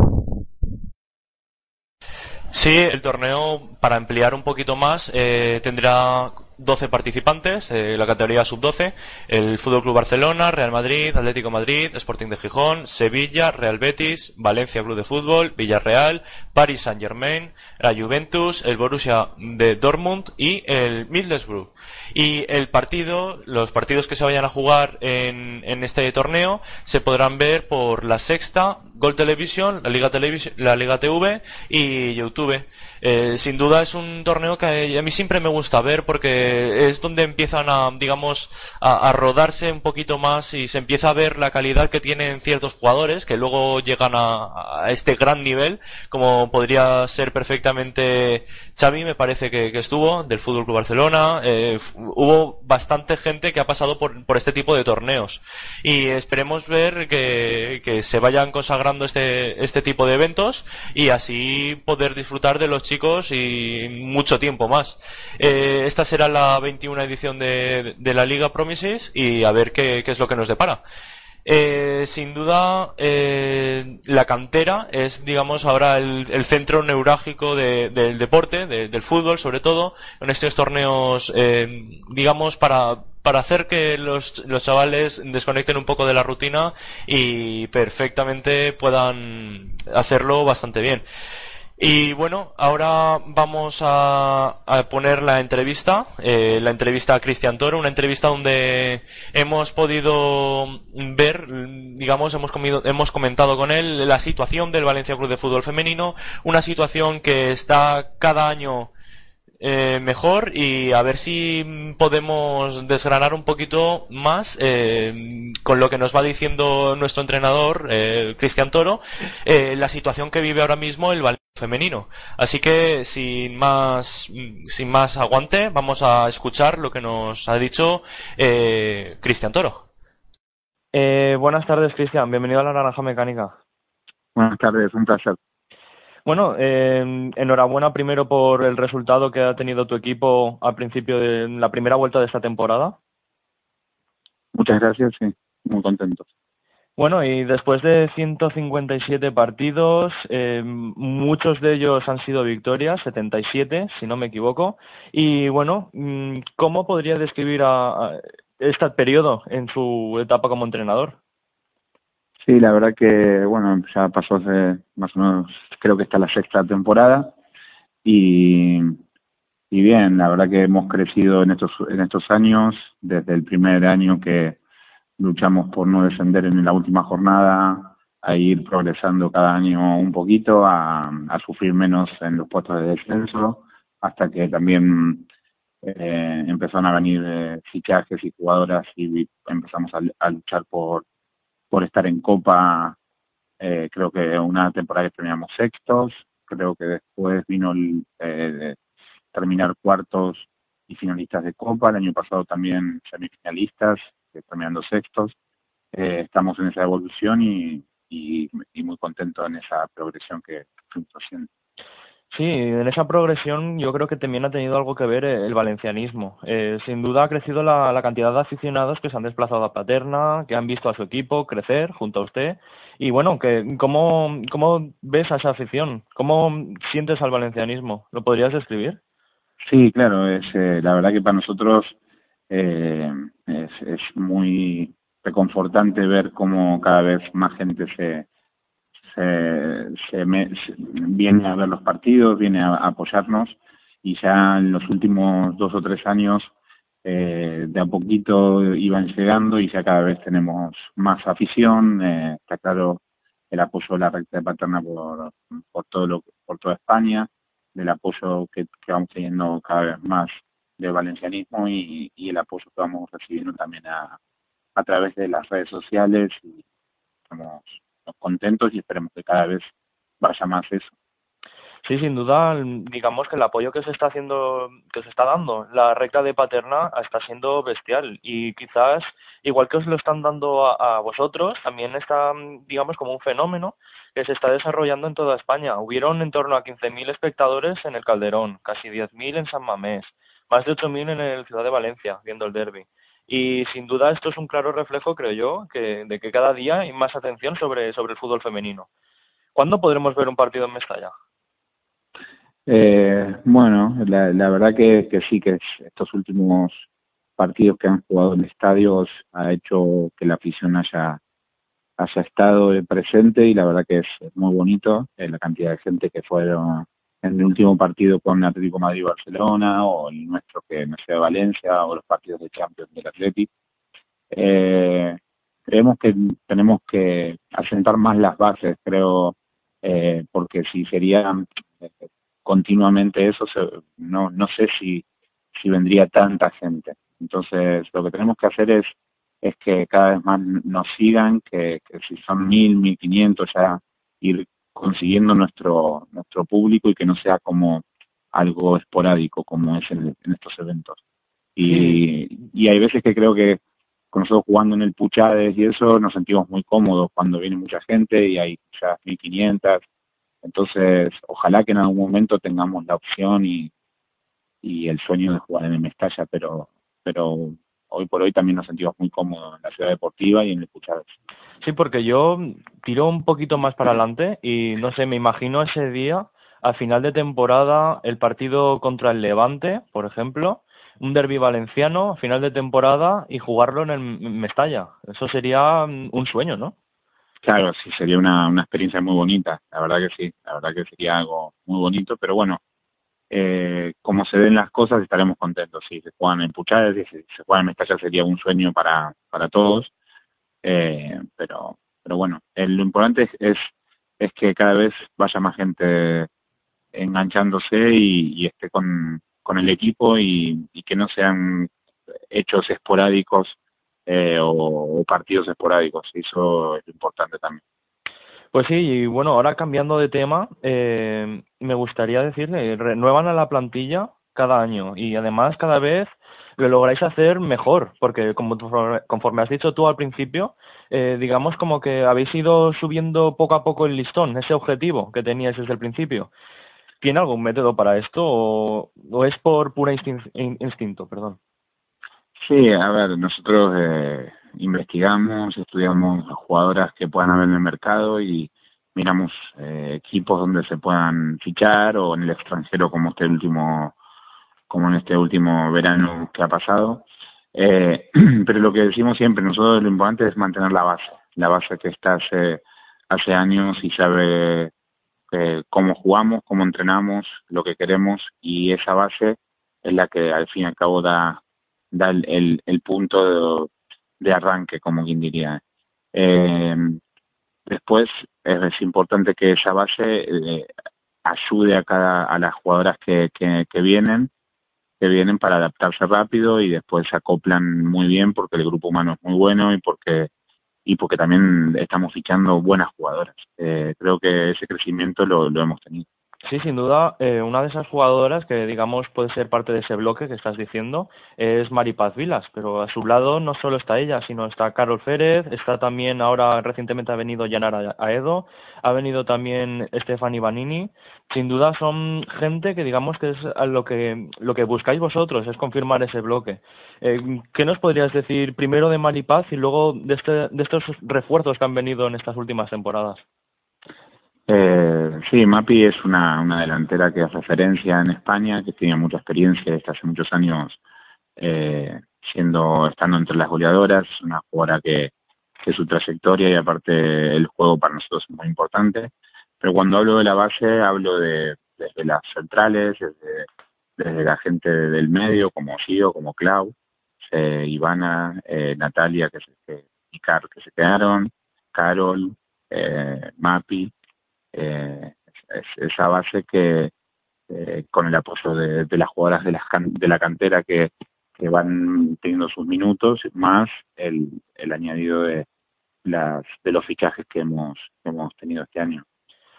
Sí, el torneo, para ampliar un poquito más, eh, tendrá 12 participantes, eh, la categoría sub-12, el Fútbol Club Barcelona, Real Madrid, Atlético Madrid, Sporting de Gijón, Sevilla, Real Betis, Valencia Club de Fútbol, Villarreal, Paris Saint-Germain, la Juventus, el Borussia de Dortmund y el Middlesbrough. Y el partido, los partidos que se vayan a jugar en, este torneo se podrán ver por la sexta, Gol Television, la Liga, Television, la Liga TV y YouTube. Eh, sin duda es un torneo que a mí siempre me gusta ver porque es donde empiezan a, digamos, a, rodarse un poquito más y se empieza a ver la calidad que tienen ciertos jugadores que luego llegan a, este gran nivel, como podría ser perfectamente Xavi, me parece que, estuvo, del Fútbol Club Barcelona. Eh, hubo bastante gente que ha pasado por, por, este tipo de torneos y esperemos ver que, que se vayan consagrando este, este tipo de eventos y así poder disfrutar de los chicos y mucho tiempo más. Eh, esta será la 21 edición de, de, la Liga Promises y a ver qué, qué es lo que nos depara. Eh, sin duda, eh, la cantera es, digamos, ahora el, centro neurálgico del deporte, del fútbol, sobre todo, en estos torneos, eh, digamos, para, para hacer que los, los chavales desconecten un poco de la rutina y perfectamente puedan hacerlo bastante bien. Y bueno, ahora vamos a, poner la entrevista, eh, la entrevista a Cristian Toro, una entrevista donde hemos podido ver, digamos, hemos, comido, hemos comentado con él la situación del Valencia Club de Fútbol Femenino, una situación que está cada año eh, mejor y a ver si podemos desgranar un poquito más eh, con lo que nos va diciendo nuestro entrenador, eh, Cristian Toro, eh, la situación que vive ahora mismo el Valencia femenino. Así que sin más, sin más aguante, vamos a escuchar lo que nos ha dicho Cristian Toro. Eh, buenas tardes, Cristian. Bienvenido a la Naranja Mecánica. Buenas tardes, un placer. Bueno, eh, enhorabuena primero por el resultado que ha tenido tu equipo al principio de la primera vuelta de esta temporada. Muchas gracias, sí, muy contentos. Bueno, y después de 157 partidos, eh, muchos de ellos han sido victorias, 77, si no me equivoco. Y bueno, mm, ¿cómo podría describir a, este periodo en su etapa como entrenador? Sí, la verdad que, bueno, ya pasó hace más o menos, creo que está la sexta temporada. Y, y bien, la verdad que hemos crecido en estos, en estos años, desde el primer año que luchamos por no descender en la última jornada, a ir progresando cada año un poquito, a, sufrir menos en los puestos de descenso, hasta que también eh, empezaron a venir eh, fichajes y jugadoras y empezamos a, a, luchar por, por estar en Copa. Eh, creo que una temporada que terminamos sextos, creo que después vino el, eh, terminar cuartos y finalistas de Copa, el año pasado también semifinalistas, terminando sextos. Eh, estamos en esa evolución y, y, y, muy contento en esa progresión que fuimos haciendo. Sí, en esa progresión yo creo que también ha tenido algo que ver el valencianismo. Eh, sin duda ha crecido la, la, cantidad de aficionados que se han desplazado a Paterna, que han visto a su equipo crecer junto a usted. Y bueno, que, ¿cómo, ¿cómo ves a esa afición? ¿Cómo sientes al valencianismo? ¿Lo podrías describir? Sí, claro, es eh, la verdad que para nosotros eh, es, es muy reconfortante ver cómo cada vez más gente se, se, se, me, viene a ver los partidos, viene a, a, apoyarnos. Y ya en los últimos dos o tres años eh, de a poquito iban llegando y ya cada vez tenemos más afición, eh, está claro el apoyo de la recta de Paterna por, por todo lo por toda España, del apoyo que, que vamos teniendo cada vez más del valencianismo y, el apoyo que vamos recibiendo también a, a través de las redes sociales y estamos contentos y esperemos que cada vez vaya más eso. Sí, sin duda, digamos que el apoyo que se está haciendo, que se está dando, la recta de Paterna está siendo bestial y quizás, igual que os lo están dando a, a vosotros, también está, digamos, como un fenómeno que se está desarrollando en toda España. Hubieron en torno a 15.000 espectadores en el Calderón, casi 10.000 en San Mamés, más de 8.000 en el Ciudad de Valencia, viendo el derby. Y sin duda esto es un claro reflejo, creo yo, que, de que cada día hay más atención sobre, sobre el fútbol femenino. ¿Cuándo podremos ver un partido en Mestalla? Eh, bueno, la, la verdad que, sí, que estos últimos partidos que han jugado en estadios ha hecho que la afición haya, haya estado presente y la verdad que es muy bonito eh, la cantidad de gente que fueron en el último partido con Atlético Madrid Barcelona o el nuestro que no sea Valencia o los partidos de Champions del Atlético. Eh, creemos que tenemos que asentar más las bases, creo, eh, porque si sería eh, continuamente eso, se, no, no sé si, si vendría tanta gente. Entonces, lo que tenemos que hacer es, es que cada vez más nos sigan, que, que si son mil, mil quinientos, ya ir consiguiendo nuestro, nuestro público y que no sea como algo esporádico como es en, en estos eventos. Y, y hay veces que creo que con nosotros jugando en el Puchades y eso nos sentimos muy cómodos cuando viene mucha gente y hay ya 1500. Entonces, ojalá que en algún momento tengamos la opción y, y el sueño de jugar en el Mestalla, pero, pero hoy por hoy también nos sentimos muy cómodos en la ciudad deportiva y en el Puchades. Sí, porque yo tiro un poquito más para adelante y no sé, me imagino ese día, a final de temporada, el partido contra el Levante, por ejemplo, un derby valenciano, a final de temporada y jugarlo en el Mestalla. Eso sería un sueño, ¿no? Claro, sí, sería una, una experiencia muy bonita, la verdad que sí, la verdad que sería algo muy bonito, pero bueno, eh, como se ven las cosas estaremos contentos. Si se juegan en Puchades, si se juegan en Mestalla sería un sueño para, para todos. Eh, pero, pero bueno, el, lo importante es, es, que cada vez vaya más gente enganchándose y, esté con, con el equipo y, y, que no sean hechos esporádicos eh, o, o partidos esporádicos. Eso es lo importante también. Pues sí, y bueno, ahora cambiando de tema, eh, me gustaría decirle, renuevan a la plantilla cada año y además cada vez lo lográis hacer mejor, porque como conforme has dicho tú al principio, eh, digamos como que habéis ido subiendo poco a poco el listón, ese objetivo que teníais desde el principio. ¿Tiene algún método para esto o, es por pura instinto? Perdón. Sí, a ver, nosotros eh, investigamos, estudiamos jugadoras que puedan haber en el mercado y miramos eh, equipos donde se puedan fichar o en el extranjero como este último como en este último verano que ha pasado. Eh, pero lo que decimos siempre nosotros lo importante es mantener la base la base que está hace hace años y sabe eh, cómo jugamos cómo entrenamos lo que queremos y esa base es la que al fin y al cabo da da el, el, punto de, arranque como quien diría eh, Después es, importante que esa base eh, ayude a cada a las jugadoras que, que, vienen que vienen para adaptarse rápido y después se acoplan muy bien porque el grupo humano es muy bueno y porque y porque también estamos fichando buenas jugadoras. Eh, creo que ese crecimiento lo hemos tenido. Sí, sin duda, eh, una de esas jugadoras que, digamos, puede ser parte de ese bloque que estás diciendo es Maripaz Vilas, pero a su lado no solo está ella, sino está Carol Férez, está también ahora recientemente ha venido Yanara Aedo, ha venido también Stefani Vanini. Sin duda son gente que, digamos, que es lo que, lo que buscáis vosotros, es confirmar ese bloque. Eh, ¿Qué nos podrías decir primero de Maripaz y luego de, este, de estos refuerzos que han venido en estas últimas temporadas? Eh, sí, Mapi es una, una delantera que es referencia en España, que tiene mucha experiencia desde hace muchos años eh, siendo estando entre las goleadoras, una jugadora que, que su trayectoria y aparte el juego para nosotros es muy importante. Pero cuando hablo de la base, hablo de desde las centrales, desde, desde la gente del medio, como Gio, como Clau, eh, Ivana, eh, Natalia, que se, y que se quedaron, Carol, eh, Mapi, eh, es, esa base que eh, con el apoyo de, de, las jugadoras de la, de la cantera que, que van teniendo sus minutos, más el, el añadido de las de los fichajes que hemos hemos tenido este año.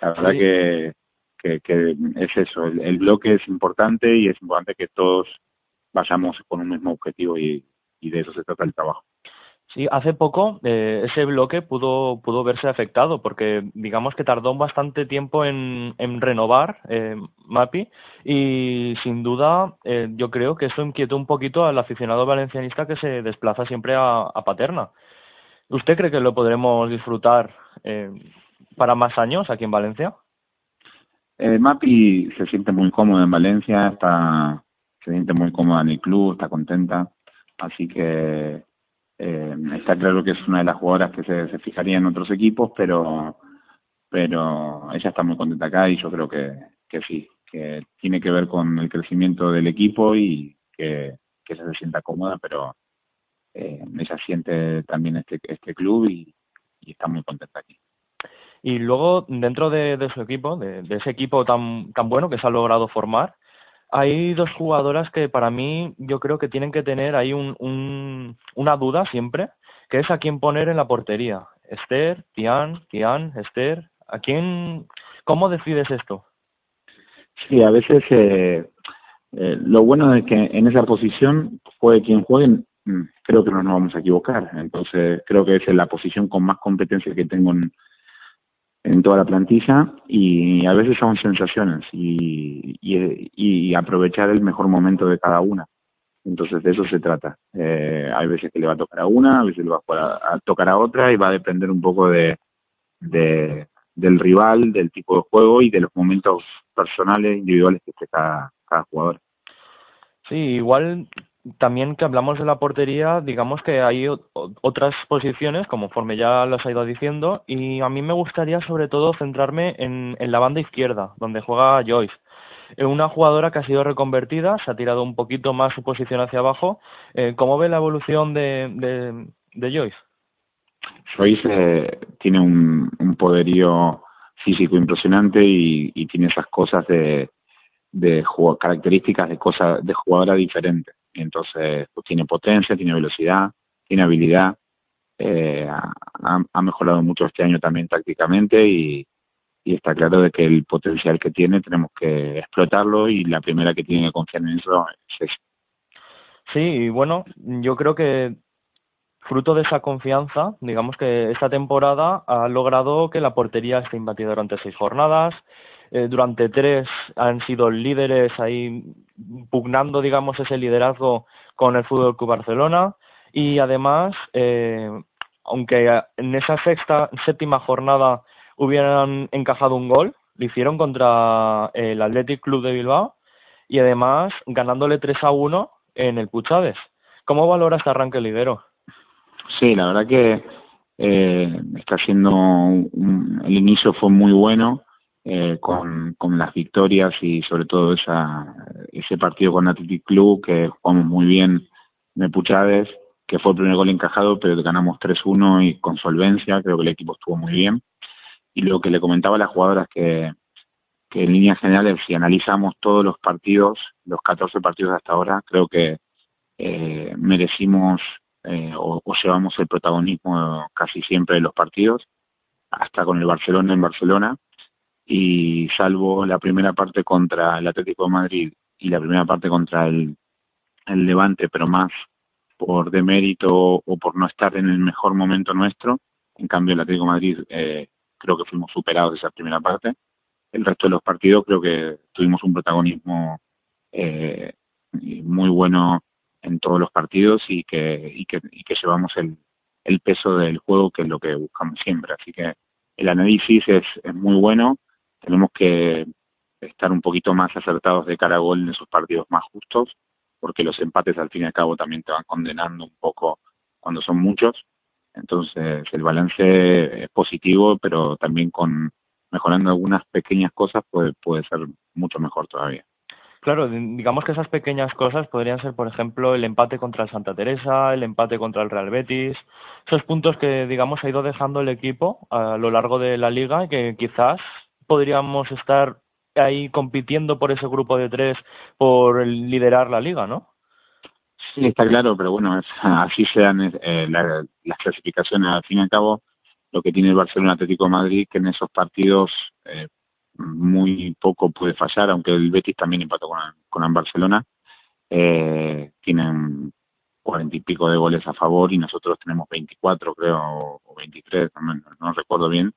La verdad que, que, que, es eso, el, el, bloque es importante y es importante que todos vayamos con un mismo objetivo y, y de eso se trata el trabajo. Sí, hace poco eh, ese bloque pudo, pudo verse afectado porque digamos que tardó bastante tiempo en, en renovar eh, MAPI y sin duda eh, yo creo que eso inquietó un poquito al aficionado valencianista que se desplaza siempre a, Paterna. ¿Usted cree que lo podremos disfrutar eh, para más años aquí en Valencia? MAPI se siente muy cómodo en Valencia, está, se siente muy cómoda en el club, está contenta, así que eh, está claro que es una de las jugadoras que se, fijaría en otros equipos, pero pero ella está muy contenta acá y yo creo que, que sí, que tiene que ver con el crecimiento del equipo y que, que ella se sienta cómoda, pero eh, ella siente también este, este club y, y está muy contenta aquí. Y luego, dentro de, de su equipo, de, de, ese equipo tan, tan bueno que se ha logrado formar, hay dos jugadoras que para mí yo creo que tienen que tener ahí un, un, una duda siempre, que es a quién poner en la portería. Esther, Tian, Tian, Esther, ¿a quién, cómo decides esto? Sí, a veces eh, eh, lo bueno es que en esa posición juegue quien juegue, mm, creo que no nos vamos a equivocar. Entonces creo que es la posición con más competencia que tengo en, en toda la plantilla y a veces son sensaciones y, y, y, aprovechar el mejor momento de cada una. Entonces de eso se trata. Eh, hay veces que le va a tocar a una, a veces le va a, a tocar a otra y va a depender un poco de, de, del rival, del tipo de juego y de los momentos personales, individuales que esté cada, cada jugador. Sí, igual también que hablamos de la portería, digamos que hay otras posiciones, conforme ya las ha ido diciendo, y a mí me gustaría sobre todo centrarme en, en la banda izquierda, donde juega Joyce. Una jugadora que ha sido reconvertida, se ha tirado un poquito más su posición hacia abajo. Eh, ¿Cómo ve la evolución de, Joyce? Joyce eh, tiene un, poderío físico impresionante y, y tiene esas cosas de, características de cosas de jugadora diferente entonces pues, tiene potencia, tiene velocidad, tiene habilidad, eh, ha, mejorado mucho este año también tácticamente y, está claro de que el potencial que tiene tenemos que explotarlo y la primera que tiene que confiar en eso es ella. Sí, y bueno, yo creo que fruto de esa confianza, digamos que esta temporada ha logrado que la portería esté imbatida durante seis jornadas. Eh, durante tres han sido líderes ahí pugnando, digamos, ese liderazgo con el Fútbol Club Barcelona. Y además, eh, aunque en esa sexta, séptima jornada hubieran encajado un gol, lo hicieron contra el Athletic Club de Bilbao y además ganándole 3 a 1 en el Puchades. ¿Cómo valora este arranque lidero? Sí, la verdad que eh, está siendo el inicio fue muy bueno eh, con, con las victorias y sobre todo esa, ese partido con Athletic Club que jugamos muy bien en el Puchades, que fue el primer gol encajado, pero ganamos 3-1 y con solvencia, creo que el equipo estuvo muy bien. Y lo que le comentaba a las jugadoras que, que en líneas generales, si analizamos todos los partidos, los 14 partidos hasta ahora, creo que eh, merecimos eh, o, llevamos el protagonismo casi siempre de los partidos, hasta con el Barcelona en Barcelona, y salvo la primera parte contra el Atlético de Madrid y la primera parte contra el, el Levante, pero más por demérito o por no estar en el mejor momento nuestro, en cambio el Atlético de Madrid eh, creo que fuimos superados esa primera parte. El resto de los partidos creo que tuvimos un protagonismo eh, muy bueno en todos los partidos y que, y que, y que llevamos el, el peso del juego, que es lo que buscamos siempre. Así que el análisis es, es muy bueno. Tenemos que estar un poquito más acertados de cara a gol en esos partidos más justos, porque los empates al fin y al cabo también te van condenando un poco cuando son muchos. Entonces el balance es positivo, pero también con mejorando algunas pequeñas cosas puede, puede ser mucho mejor todavía. Claro, digamos que esas pequeñas cosas podrían ser, por ejemplo, el empate contra el Santa Teresa, el empate contra el Real Betis, esos puntos que, digamos, ha ido dejando el equipo a lo largo de la liga que quizás podríamos estar ahí compitiendo por ese grupo de tres por liderar la liga, ¿no? Sí, está claro, pero bueno, así sean eh, las clasificaciones. Al fin y al cabo, lo que tiene el Barcelona Atlético de Madrid, que en esos partidos eh, muy poco puede fallar, aunque el Betis también empató con, con el Barcelona. Eh, tienen cuarenta y pico de goles a favor y nosotros tenemos 24, creo, o 23, no, no recuerdo bien.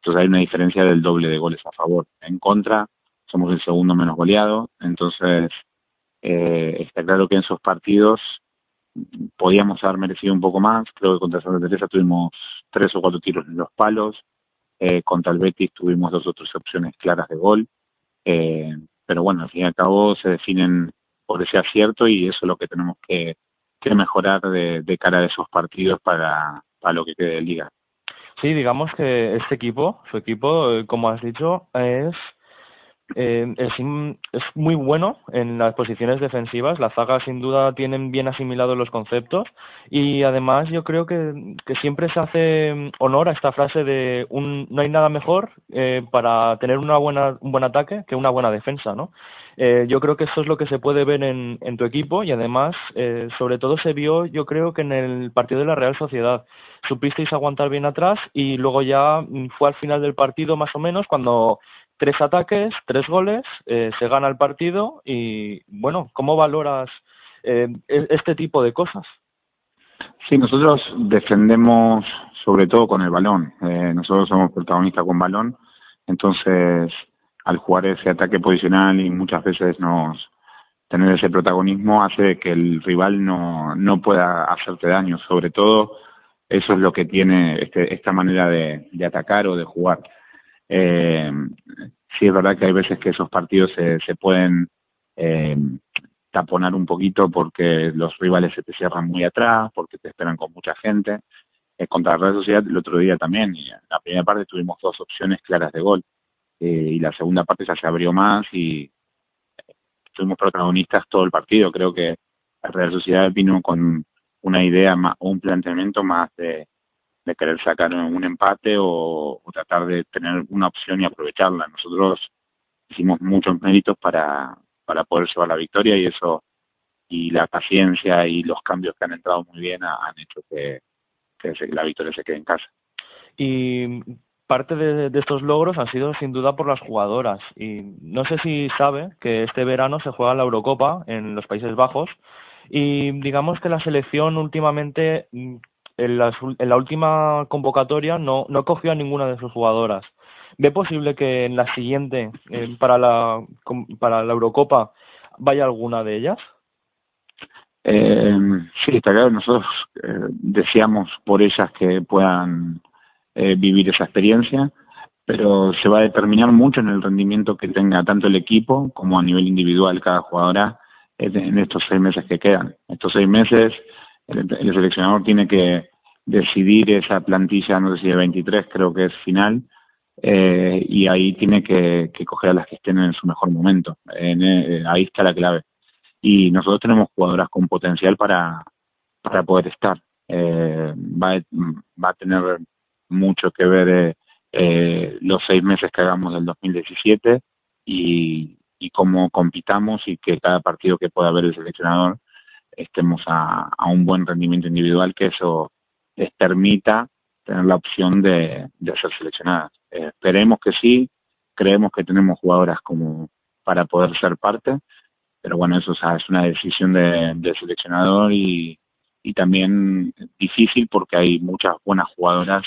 Entonces hay una diferencia del doble de goles a favor. En contra, somos el segundo menos goleado. Entonces, eh, está claro que en esos partidos podíamos haber merecido un poco más. Creo que contra Santa Teresa tuvimos tres o cuatro tiros en los palos. Eh, contra el Betis tuvimos dos o tres opciones claras de gol. Eh, pero bueno, al fin y al cabo se definen por ese acierto y eso es lo que tenemos que, mejorar de, de, cara a esos partidos para, para lo que quede de liga. Sí, digamos que este equipo, su equipo, eh, como has dicho, es eh, es, muy bueno en las posiciones defensivas. La zaga, sin duda, tienen bien asimilados los conceptos. Y además, yo creo que, que, siempre se hace honor a esta frase de un, no hay nada mejor eh, para tener una buena, un buen ataque que una buena defensa. ¿no? Eh, yo creo que eso es lo que se puede ver en, en tu equipo. Y además, eh, sobre todo, se vio, yo creo que en el partido de la Real Sociedad. Supisteis aguantar bien atrás y luego ya fue al final del partido, más o menos, cuando tres ataques, tres goles, eh, se gana el partido y, bueno, ¿cómo valoras eh, e-, este tipo de cosas? Sí, nosotros defendemos sobre todo con el balón. Eh, nosotros somos protagonistas con balón, entonces al jugar ese ataque posicional y muchas veces nos tener ese protagonismo hace que el rival no, no pueda hacerte daño. Sobre todo eso es lo que tiene este, esta manera de, de atacar o de jugar. Eh, sí es verdad que hay veces que esos partidos se, se pueden eh, taponar un poquito porque los rivales se te cierran muy atrás, porque te esperan con mucha gente. Contra la Real Sociedad el otro día también, y en la primera parte tuvimos dos opciones claras de gol eh, y la segunda parte ya se abrió más y fuimos protagonistas todo el partido. Creo que la Real Sociedad vino con una idea o un planteamiento más de, de querer sacar un empate o, o, tratar de tener una opción y aprovecharla. Nosotros hicimos muchos méritos para, para poder llevar la victoria y eso y la paciencia y los cambios que han entrado muy bien han hecho que, que la victoria se quede en casa. Y parte de, de, estos logros han sido sin duda por las jugadoras. Y no sé si sabe que este verano se juega la Eurocopa en los Países Bajos Y digamos que la selección últimamente, mm, en, la última convocatoria, no, no cogió a ninguna de sus jugadoras. ¿Ve posible que en la siguiente, eh, para, la, para la Eurocopa, vaya alguna de ellas? Eh, sí, está claro, nosotros eh, deseamos por ellas que puedan eh, vivir esa experiencia, pero se va a determinar mucho en el rendimiento que tenga tanto el equipo como a nivel individual cada jugadora en estos seis meses que quedan. Estos seis meses el, seleccionador tiene que decidir esa plantilla, no sé si de 23 creo que es final, eh, y ahí tiene que, coger a las que estén en su mejor momento. En, eh, ahí está la clave. Y nosotros tenemos jugadoras con potencial para, para poder estar. Eh, va, va a tener mucho que ver eh, eh, los seis meses que hagamos del 2017 y, y cómo compitamos y que cada partido que pueda haber el seleccionador estemos a, un buen rendimiento individual, que eso les permita tener la opción de, ser seleccionadas. Eh, esperemos que sí, creemos que tenemos jugadoras como para poder ser parte, pero bueno, eso es una decisión de, del seleccionador y, y también difícil porque hay muchas buenas jugadoras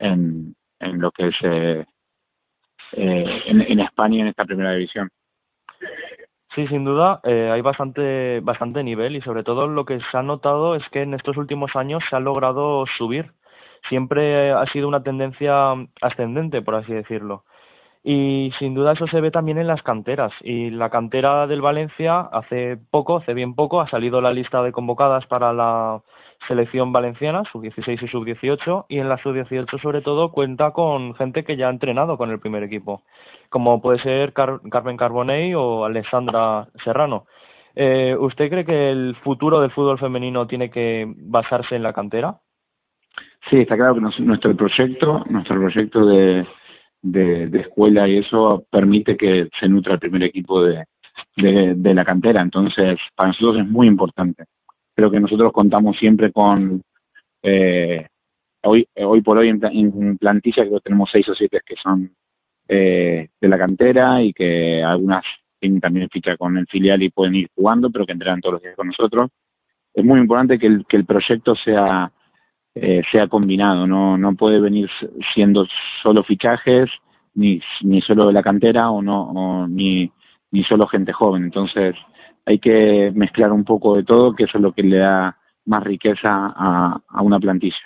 en, en lo que es eh, eh, en, España en esta primera división. Sí, sin duda, eh, hay bastante, bastante nivel y sobre todo lo que se ha notado es que en estos últimos años se ha logrado subir. Siempre ha sido una tendencia ascendente, por así decirlo. Y sin duda eso se ve también en las canteras. Y la cantera del Valencia hace poco, hace bien poco, ha salido la lista de convocadas para la selección valenciana, sub-16 y sub-18, y en la sub-18 sobre todo cuenta con gente que ya ha entrenado con el primer equipo, como puede ser Carmen Carbonell o Alessandra Serrano. Eh, ¿Usted cree que el futuro del fútbol femenino tiene que basarse en la cantera? Sí, está claro que nuestro proyecto, nuestro proyecto de, de, escuela y eso permite que se nutra el primer equipo de la cantera. Entonces, para nosotros es muy importante creo que nosotros contamos siempre con, eh, hoy, hoy por hoy en, plantilla que tenemos seis o siete que son eh, de la cantera y que algunas tienen también ficha con el filial y pueden ir jugando, pero que entrenan todos los días con nosotros. Es muy importante que el, que el proyecto sea eh, sea combinado, no no puede venir siendo solo fichajes ni ni solo de la cantera o no o ni ni solo gente joven. Entonces, hay que mezclar un poco de todo, que eso es lo que le da más riqueza a, a una plantilla.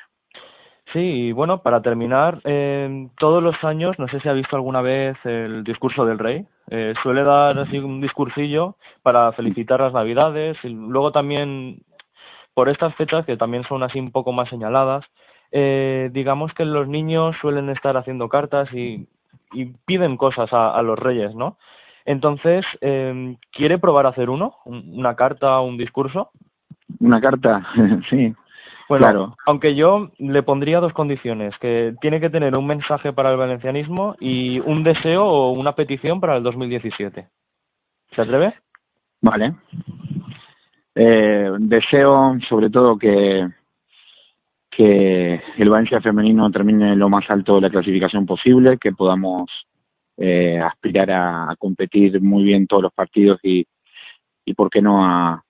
Sí, y bueno, para terminar, eh, todos los años, no sé si ha visto alguna vez el discurso del rey, eh, suele dar así un discursillo para felicitar las navidades y luego también por estas fechas que también son así un poco más señaladas, eh, digamos que los niños suelen estar haciendo cartas y, y piden cosas a, a los reyes, ¿no? Entonces, eh, ¿quiere probar a hacer uno? ¿Una carta o un discurso? Una carta, sí. Bueno, claro. aunque yo le pondría dos condiciones, que tiene que tener un mensaje para el valencianismo y un deseo o una petición para el 2017. ¿Se atreve? Vale. Eh, deseo sobre todo que, que el Valencia femenino termine lo más alto de la clasificación posible, que podamos eh, aspirar a, competir muy bien todos los partidos y, y por qué no a,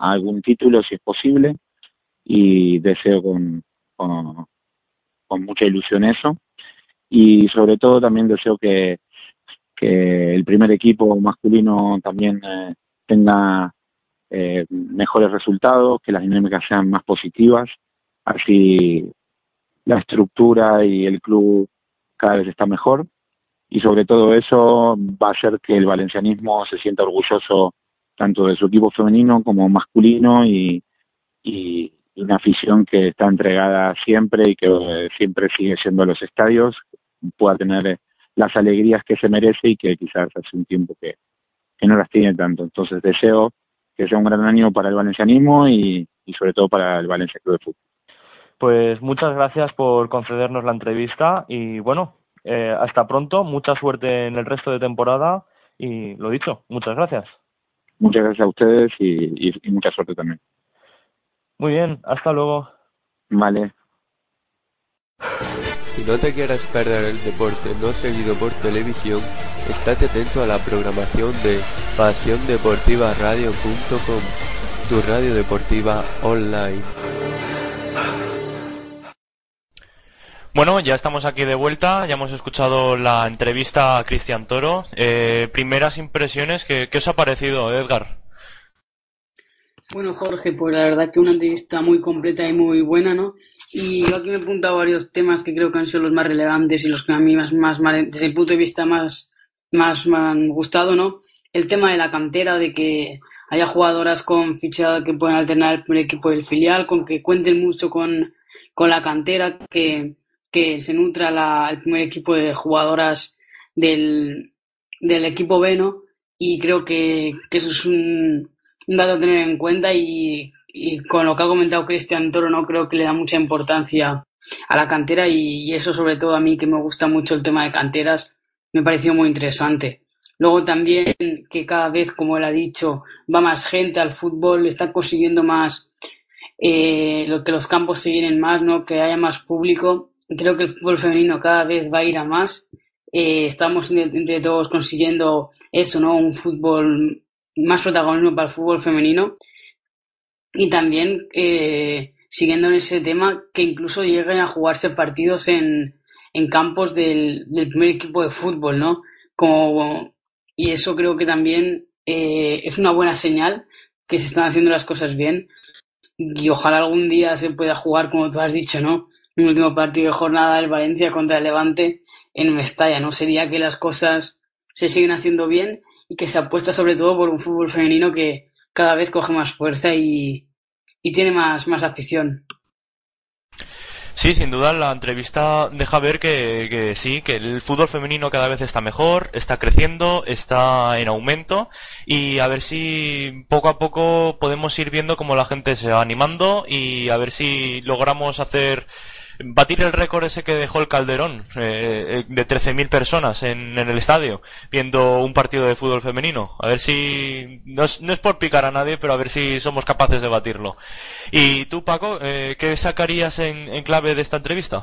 algún título si es posible. Y deseo con, con, con, mucha ilusión eso. Y sobre todo también deseo que, que el primer equipo masculino también eh, tenga eh, mejores resultados, que las dinámicas sean más positivas, así la estructura y el club cada vez está mejor y sobre todo eso va a hacer que el valencianismo se sienta orgulloso tanto de su equipo femenino como masculino y, y una afición que está entregada siempre y que eh, siempre sigue siendo a los estadios pueda tener las alegrías que se merece y que quizás hace un tiempo que, que no las tiene tanto. Entonces deseo que sea un gran año para el valencianismo y, y sobre todo para el Valencia Club de Fútbol. Pues muchas gracias por concedernos la entrevista y bueno, eh, hasta pronto, mucha suerte en el resto de temporada y lo dicho, muchas gracias. Muchas gracias a ustedes y, y, y mucha suerte también. Muy bien, hasta luego. Vale. Si no te quieres perder el deporte no seguido por televisión, estate atento a la programación de pasiondeportivaradio.com tu radio deportiva online. Bueno, ya estamos aquí de vuelta, ya hemos escuchado la entrevista a Cristian Toro. Eh, primeras impresiones, ¿qué, ¿qué os ha parecido, Edgar? Bueno, Jorge, pues la verdad que una entrevista muy completa y muy buena, ¿no? Y yo aquí me he apuntado varios temas que creo que han sido los más relevantes y los que a mí más, más, desde el punto de vista más, más me han gustado, ¿no? El tema de la cantera, de que haya jugadoras con fichada que puedan alternar el primer equipo del filial, con que cuenten mucho con, con la cantera, que, que se nutra la, el primer equipo de jugadoras del, del equipo B. Y creo que, que eso es un, dato a tener en cuenta y, y con lo que ha comentado Cristian Toro, no creo que le da mucha importancia a la cantera y, y eso sobre todo a mí que me gusta mucho el tema de canteras, me pareció muy interesante. Luego también que cada vez, como él ha dicho, va más gente al fútbol, está consiguiendo más, eh, lo que los campos se llenen más, ¿no? Que haya más público. Creo que el fútbol femenino cada vez va a ir a más. Eh, estamos entre, todos consiguiendo eso, ¿no? Un fútbol más protagonismo para el fútbol femenino y también eh, siguiendo en ese tema que incluso lleguen a jugarse partidos en, en campos del, del primer equipo de fútbol, ¿no? Como, y eso creo que también eh, es una buena señal que se están haciendo las cosas bien y ojalá algún día se pueda jugar, como tú has dicho, ¿no? Un último partido de jornada del Valencia contra el Levante en Mestalla, ¿no? Sería que las cosas se siguen haciendo bien y que se apuesta sobre todo por un fútbol femenino que cada vez coge más fuerza y, y tiene más, más afición. Sí, sin duda la entrevista deja ver que, que, sí, que el fútbol femenino cada vez está mejor, está creciendo, está en aumento y a ver si poco a poco podemos ir viendo cómo la gente se va animando y a ver si logramos hacer batir el récord ese que dejó el Calderón eh, de 13.000 personas en, en, el estadio viendo un partido de fútbol femenino. A ver si no es, no es por picar a nadie, pero a ver si somos capaces de batirlo. Y tú, Paco, eh, ¿qué sacarías en, en, clave de esta entrevista?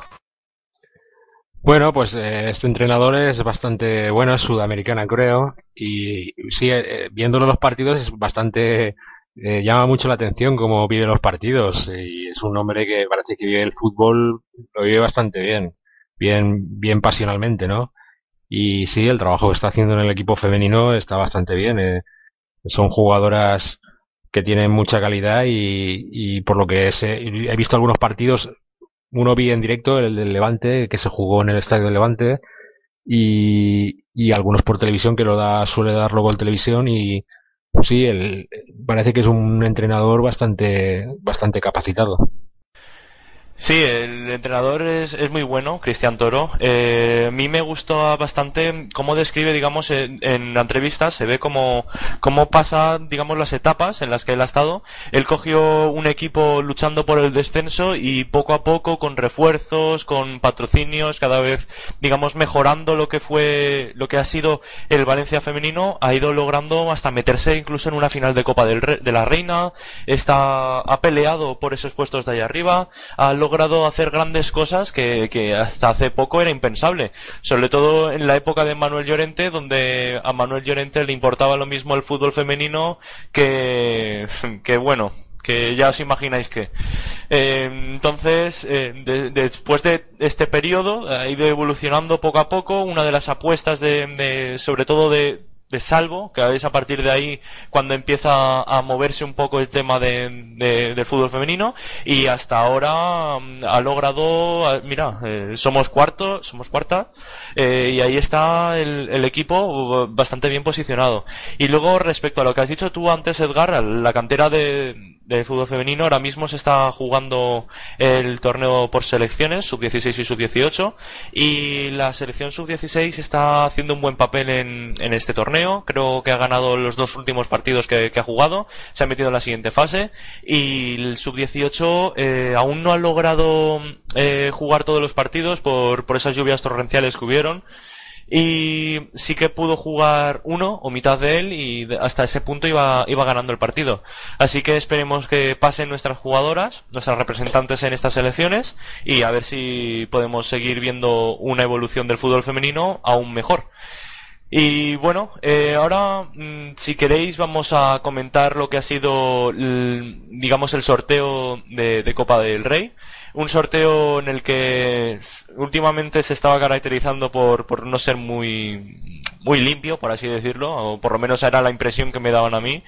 Bueno, pues eh, este entrenador es bastante bueno, es sudamericana creo, y sí, eh, viéndolo los partidos es bastante eh, llama mucho la atención cómo vive los partidos y es un hombre que parece que vive el fútbol, lo vive bastante bien, bien, bien pasionalmente, ¿no? Y sí, el trabajo que está haciendo en el equipo femenino está bastante bien. Eh, son jugadoras que tienen mucha calidad y, y por lo que sé, he visto algunos partidos, uno vi en directo, el del Levante, que se jugó en el estadio del Levante, y, y algunos por televisión, que lo da, suele dar luego en televisión, y sí, el, parece que es un entrenador bastante, bastante capacitado. Sí, el entrenador es, es muy bueno, Cristian Toro. Eh, a mí me gustó bastante cómo describe, digamos, en, en, la entrevista, se ve cómo, cómo pasa, digamos, las etapas en las que él ha estado. Él cogió un equipo luchando por el descenso y poco a poco, con refuerzos, con patrocinios, cada vez, digamos, mejorando lo que fue, lo que ha sido el Valencia femenino, ha ido logrando hasta meterse incluso en una final de Copa Re de la Reina, está, ha peleado por esos puestos de ahí arriba, logrado hacer grandes cosas que, que, hasta hace poco era impensable. Sobre todo en la época de Manuel Llorente, donde a Manuel Llorente le importaba lo mismo el fútbol femenino que, que bueno, que ya os imagináis que. Eh, entonces, eh, de, de, después de este periodo, ha ido evolucionando poco a poco. Una de las apuestas de sobre todo de, salvo, que es a partir de ahí cuando empieza a moverse un poco el tema de, de, del fútbol femenino y hasta ahora um, ha logrado, mira, eh, somos cuarto, somos cuarta eh, y ahí está el, el, equipo bastante bien posicionado. Y luego respecto a lo que has dicho tú antes, Edgar, la cantera de, de fútbol femenino ahora mismo se está jugando el torneo por selecciones, sub-16 y sub-18 y la selección sub-16 está haciendo un buen papel en, en este torneo Creo que ha ganado los dos últimos partidos que, ha jugado. Se ha metido en la siguiente fase. Y el sub-18 eh, aún no ha logrado eh, jugar todos los partidos por, por esas lluvias torrenciales que hubieron y sí que pudo jugar uno o mitad de él y hasta ese punto iba, iba ganando el partido. Así que esperemos que pasen nuestras jugadoras, nuestras representantes en estas elecciones y a ver si podemos seguir viendo una evolución del fútbol femenino aún mejor. Y bueno, eh, ahora, mm, si queréis, vamos a comentar lo que ha sido, digamos, el sorteo de, Copa del Rey. Un sorteo en el que últimamente se estaba caracterizando por, por no ser muy, muy limpio, por así decirlo, o por lo menos era la impresión que me daban a mí.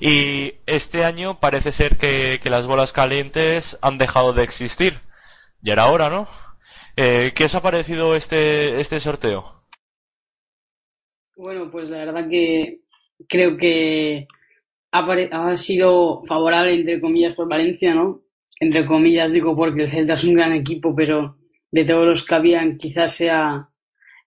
Y este año parece ser que, que las bolas calientes han dejado de existir. Ya era hora, ¿no? Eh, ¿Qué os ha parecido este, este sorteo? Bueno, pues la verdad que creo que ha, sido favorable, entre comillas, por Valencia, ¿no? Entre comillas digo porque el Celta es un gran equipo, pero de todos los que habían quizás sea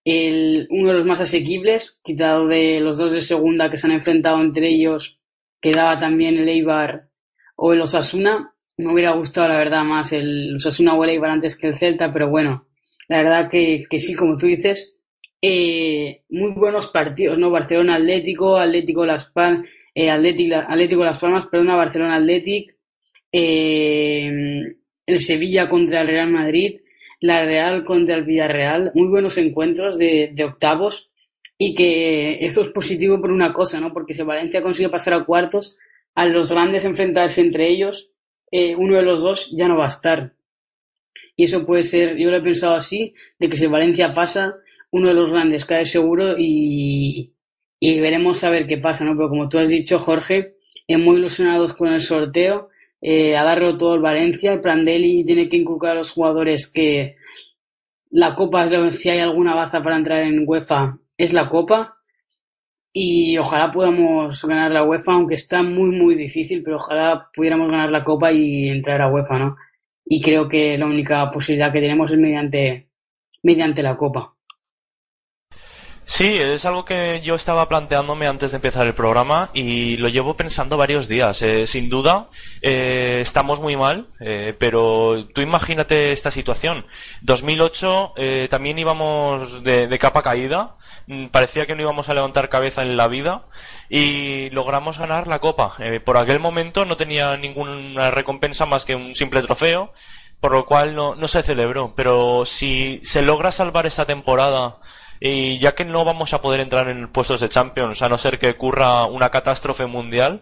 el, uno de los más asequibles, quitado de los dos de segunda que se han enfrentado entre ellos, quedaba también el Eibar o el Osasuna. Me hubiera gustado, la verdad, más el Osasuna o el Eibar antes que el Celta, pero bueno, la verdad que, que sí, como tú dices, eh, muy buenos partidos, ¿no? Barcelona Atlético, Atlético Las Palmas, eh, Atlético, Las Palmas, perdona, Barcelona Atlético, eh, el Sevilla contra el Real Madrid, la Real contra el Villarreal, muy buenos encuentros de, octavos y que eso es positivo por una cosa, ¿no? Porque si Valencia consigue pasar a cuartos, a los grandes enfrentarse entre ellos, uno de los dos ya no va a estar. Y eso puede ser, yo lo he pensado así, de que si Valencia pasa, uno de los grandes cae seguro y, y veremos a ver qué pasa, ¿no? Pero como tú has dicho, Jorge, eh, muy ilusionados con el sorteo, eh, a darlo todo el Valencia, el Prandelli tiene que inculcar a los jugadores que la Copa, si hay alguna baza para entrar en UEFA, es la Copa y ojalá podamos ganar la UEFA, aunque está muy, muy difícil, pero ojalá pudiéramos ganar la Copa y entrar a UEFA, ¿no? Y creo que la única posibilidad que tenemos es mediante, mediante la Copa. Sí, es algo que yo estaba planteándome antes de empezar el programa y lo llevo pensando varios días. Eh, sin duda, eh, estamos muy mal, eh, pero tú imagínate esta situación. 2008 también íbamos de, capa caída, mm, parecía que no íbamos a levantar cabeza en la vida y logramos ganar la copa. por aquel momento no tenía ninguna recompensa más que un simple trofeo, por lo cual no, no se celebró. Pero si se logra salvar esa temporada, y ya que no vamos a poder entrar en puestos de Champions, a no ser que ocurra una catástrofe mundial,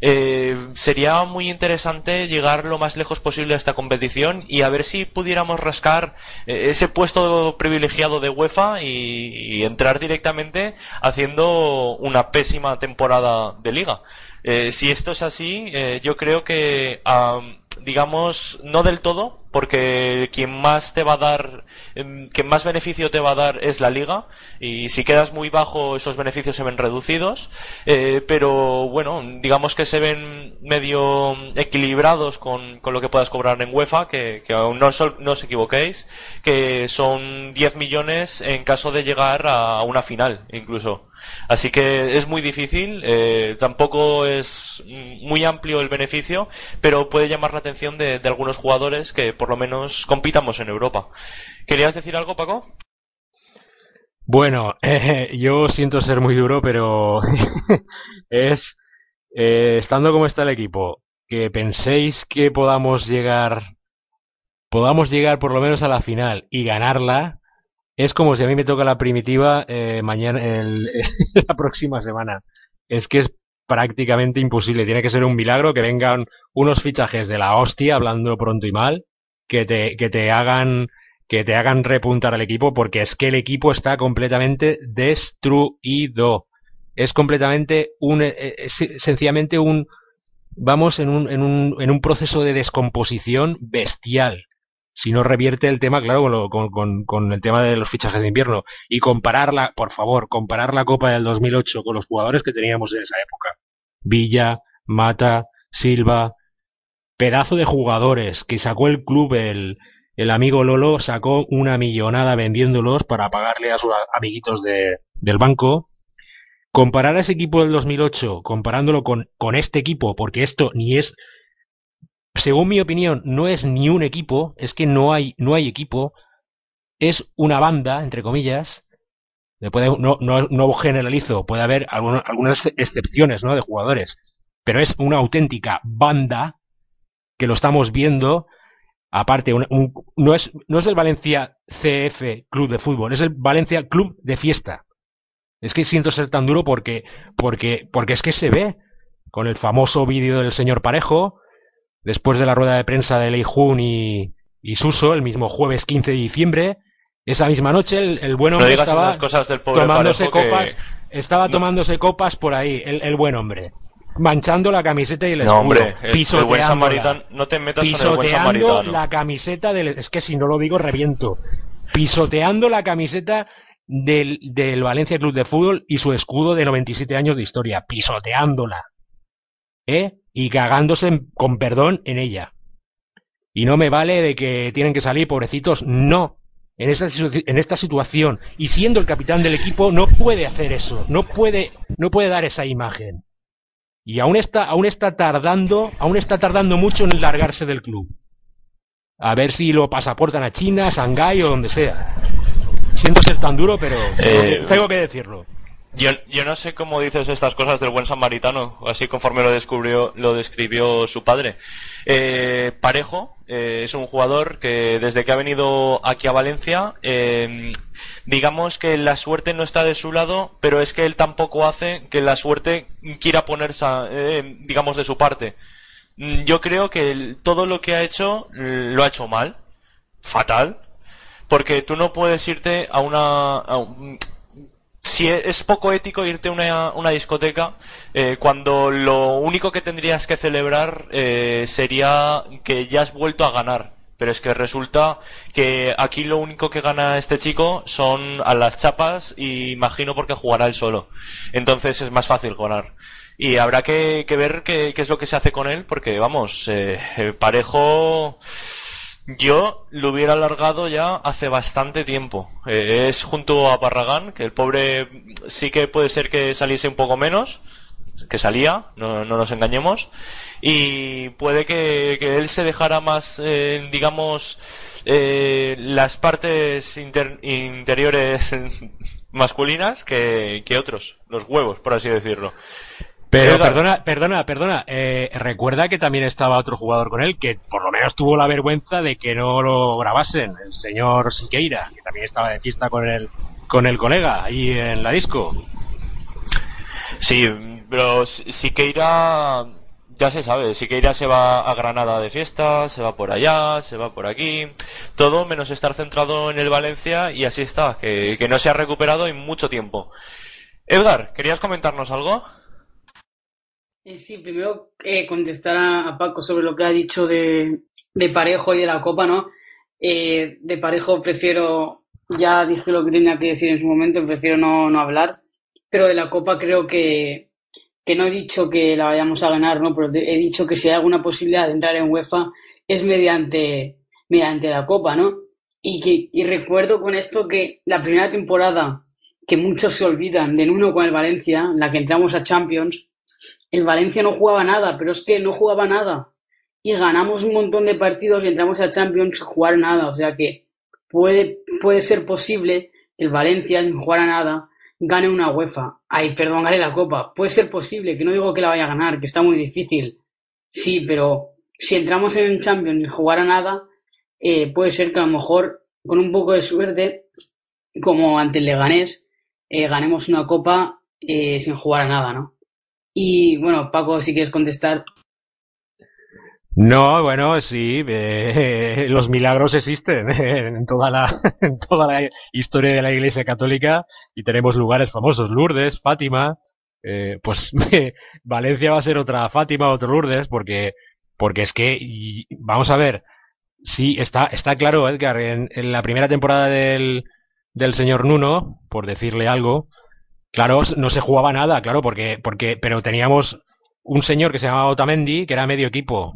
eh, sería muy interesante llegar lo más lejos posible a esta competición y a ver si pudiéramos rascar eh, ese puesto privilegiado de UEFA y, entrar directamente haciendo una pésima temporada de liga. Eh, si esto es así, yo creo que digamos, no del todo, porque quien más te va a dar, em, quien más beneficio te va a dar es la liga, y si quedas muy bajo esos beneficios se ven reducidos, eh, pero bueno, digamos que se ven medio equilibrados con, con lo que puedas cobrar en UEFA, que, que aún no, no os equivoquéis, que son 10 millones en caso de llegar a una final, incluso. Así que es muy difícil, eh, tampoco es muy amplio el beneficio, pero puede llamar la atención de, algunos jugadores que por lo menos compitamos en Europa. ¿Querías decir algo, Paco? Bueno, yo siento ser muy duro, pero es, eh, estando como está el equipo, que penséis que podamos llegar, podamos llegar por lo menos a la final y ganarla, es como si a mí me toca la primitiva eh, mañana, el, la próxima semana. Es que es prácticamente imposible. Tiene que ser un milagro que vengan unos fichajes de la hostia, hablando pronto y mal, que te, que te hagan que te hagan repuntar al equipo porque es que el equipo está completamente destruido. Es completamente un, eh, es sencillamente un, vamos en un, en un, en un proceso de descomposición bestial si no revierte el tema, claro, con, con, el tema de los fichajes de invierno. Y compararla, por favor, comparar la Copa del 2008 con los jugadores que teníamos en esa época. Villa, Mata, Silva, pedazo de jugadores que sacó el club, el, el amigo Lolo sacó una millonada vendiéndolos para pagarle a sus amiguitos de, del banco. Comparar a ese equipo del 2008, comparándolo con, con este equipo, porque esto ni es según mi opinión, no es ni un equipo, es que no hay, no hay equipo, es una banda, entre comillas, no, no, no generalizo, puede haber algunas excepciones ¿no? de jugadores, pero es una auténtica banda que lo estamos viendo. Aparte, no, es, no es el Valencia CF Club de Fútbol, es el Valencia Club de Fiesta. Es que siento ser tan duro porque, porque, porque es que se ve con el famoso vídeo del señor Parejo, después de la rueda de prensa de Lei Jun y, y Suso, el mismo jueves 15 de diciembre, esa misma noche el, el buen hombre estaba esas cosas del pobre tomándose que- copas, estaba No. tomándose copas por ahí, el, el buen hombre, manchando la camiseta y el No, escudo, hombre, el- el buen samaritano- no te metas con el buen samaritano. la camiseta del, es que si no lo digo reviento, pisoteando la camiseta del, del Valencia Club de Fútbol y su escudo de 97 años de historia, pisoteándola, ¿eh? Y cagándose con perdón en ella. Y no me vale de que tienen que salir pobrecitos, no. En esta, en esta situación, y siendo el capitán del equipo, no puede hacer eso, no puede, no puede dar esa imagen. Y aún está, aún está tardando, aún está tardando mucho en largarse del club. A ver si lo pasaportan a China, a Shanghái o donde sea. Siento ser tan duro, pero Eh, tengo que decirlo. Yo, yo no sé cómo dices estas cosas del buen samaritano, así conforme lo descubrió, lo describió su padre. Eh, Parejo eh, es un jugador que desde que ha venido aquí a Valencia, eh, digamos que la suerte no está de su lado, pero es que él tampoco hace que la suerte quiera ponerse, eh, digamos, de su parte. Mm, Yo creo que todo lo que ha hecho mm, lo ha hecho mal, fatal, porque tú no puedes irte a una si e- es poco ético irte a una, discoteca eh, cuando lo único que tendrías que celebrar eh, sería que ya has vuelto a ganar. Pero es que resulta que aquí lo único que gana este chico son a las chapas y imagino porque jugará él solo. Entonces es más fácil ganar. Y habrá que, que ver qué, qué es lo que se hace con él porque vamos, eh, eh, parejo... Yo lo hubiera alargado ya hace bastante tiempo. Eh, es junto a Barragán, que el pobre sí que puede ser que saliese un poco menos, que salía, no, no nos engañemos, y puede que, él se dejara más, eh, digamos, eh, las partes inter- interiores masculinas que, que otros, los huevos, por así decirlo. Pero perdona, perdona, perdona. eh, recuerda que también estaba otro jugador con él que por lo menos tuvo la vergüenza de que no lo grabasen, el señor Siqueira, que también estaba de fiesta con el con el colega ahí en la disco. Sí, pero Si- Siqueira ya se sabe, Siqueira se va a Granada de fiesta, se va por allá, se va por aquí, todo menos estar centrado en el Valencia y así está, que, que no se ha recuperado en mucho tiempo. Edgar, ¿querías comentarnos algo? Eh, sí, primero eh, contestar a, a Paco sobre lo que ha dicho de, de Parejo y de la Copa, ¿no? Eh, de Parejo prefiero, ya dije lo que tenía que decir en su momento, prefiero no, no hablar, pero de la Copa creo que, que no he dicho que la vayamos a ganar, ¿no? Pero de- he dicho que si hay alguna posibilidad de entrar en UEFA es mediante, mediante la Copa, ¿no? Y, que, y recuerdo con esto que la primera temporada, que muchos se olvidan, del uno con el Valencia, en la que entramos a Champions, el Valencia no jugaba nada, pero es que no jugaba nada. Y ganamos un montón de partidos y entramos a Champions sin jugar nada. O sea que puede, puede ser posible que el Valencia, sin jugar a nada, gane una UEFA. Ay, perdón, gane la Copa. Puede ser posible, que no digo que la vaya a ganar, que está muy difícil. Sí, pero si entramos en Champions sin jugar a nada, eh, puede ser que a lo mejor, con un poco de suerte, como ante el Leganés, eh, ganemos una Copa eh, sin jugar a nada, ¿no? Y bueno, Paco, si quieres contestar. No, bueno, sí, eh, los milagros existen en toda la en toda la historia de la Iglesia Católica y tenemos lugares famosos, Lourdes, Fátima, eh, pues Valencia va a ser otra Fátima, otro Lourdes, porque porque es que vamos a ver, sí está está claro, Edgar, en, en la primera temporada del del señor Nuno, por decirle algo, claro, no se jugaba nada, claro, porque porque pero teníamos un señor que se llamaba Otamendi, que era medio equipo,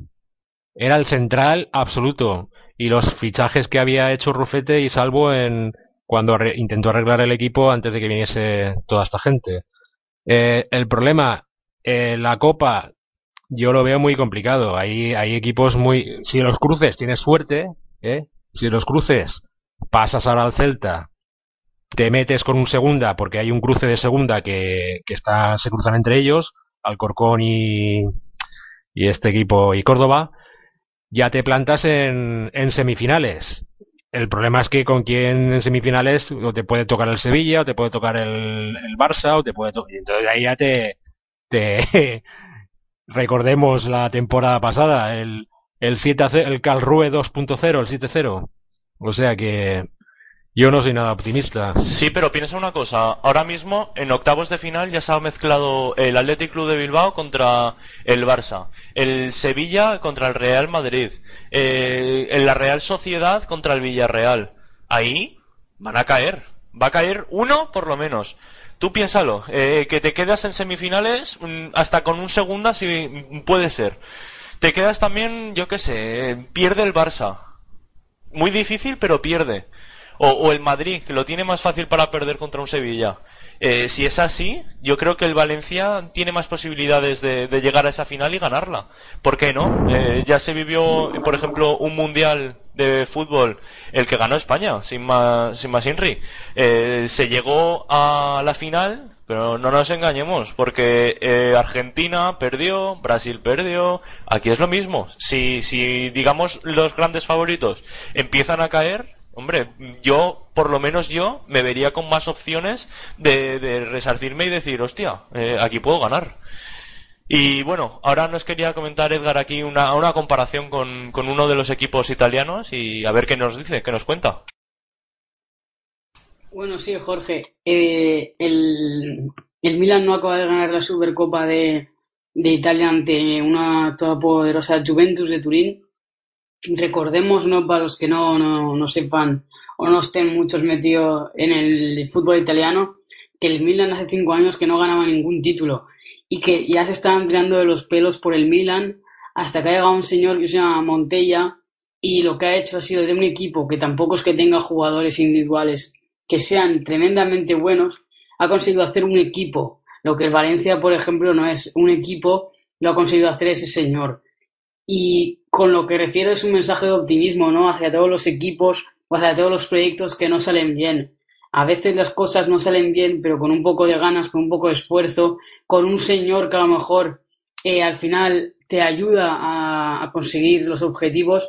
era el central absoluto y los fichajes que había hecho Rufete y Salvo en cuando intentó arreglar el equipo antes de que viniese toda esta gente. Eh, el problema, eh, la Copa, yo lo veo muy complicado. Hay, hay equipos muy. Si los cruces tienes suerte, ¿eh? si los cruces pasas ahora al Celta, te metes con un segunda porque hay un cruce de segunda que, que está, se cruzan entre ellos, Alcorcón y, y este equipo y Córdoba, ya te plantas en, en semifinales. el problema es que con quien en semifinales o te puede tocar el Sevilla, o te puede tocar el, el Barça, o te puede tocar. Entonces ahí ya te. te recordemos la temporada pasada, el, el 7 el Calrue 2.0, el 7-0. O sea que yo no soy nada optimista. Sí, pero piensa una cosa. Ahora mismo, en octavos de final, ya se ha mezclado el Athletic Club de Bilbao contra el Barça, el Sevilla contra el Real Madrid, eh, la Real Sociedad contra el Villarreal. Ahí van a caer. Va a caer uno por lo menos. Tú piénsalo, eh, que te quedas en semifinales mm, hasta con un segunda si puede ser. Te quedas también, yo qué sé, pierde el Barça. Muy difícil, pero pierde. O, el Madrid, que lo tiene más fácil para perder contra un Sevilla. Eh, si es así, yo creo que el Valencia tiene más posibilidades de, de llegar a esa final y ganarla. ¿Por qué no? Eh, ya se vivió, por ejemplo, un mundial de fútbol, el que ganó España, sin más, sin más Inri. Eh, se llegó a la final, pero no nos engañemos, porque eh, Argentina perdió, Brasil perdió, aquí es lo mismo. Si, si, digamos, los grandes favoritos empiezan a caer, Hombre, yo, por lo menos yo, me vería con más opciones de, resarcirme y decir, hostia, eh, aquí puedo ganar. Y bueno, ahora nos quería comentar Edgar aquí una, comparación con, con, uno de los equipos italianos y a ver qué nos dice, qué nos cuenta. Bueno, sí, Jorge. Eh, el, el Milan no acaba de ganar la Supercopa de, de Italia ante una todopoderosa Juventus de Turín recordemos, ¿no? Para los que no, no, no sepan o no estén muchos metidos en el fútbol italiano, que el Milan hace cinco años que no ganaba ningún título y que ya se estaban tirando de los pelos por el Milan hasta que ha llegado un señor que se llama Montella y lo que ha hecho ha sido de un equipo que tampoco es que tenga jugadores individuales que sean tremendamente buenos, ha conseguido hacer un equipo, lo que el Valencia, por ejemplo, no es un equipo, lo ha conseguido hacer ese señor. Y con lo que refiero es un mensaje de optimismo, ¿no? Hacia todos los equipos o hacia todos los proyectos que no salen bien. A veces las cosas no salen bien, pero con un poco de ganas, con un poco de esfuerzo, con un señor que a lo mejor eh, al final te ayuda a, a, conseguir los objetivos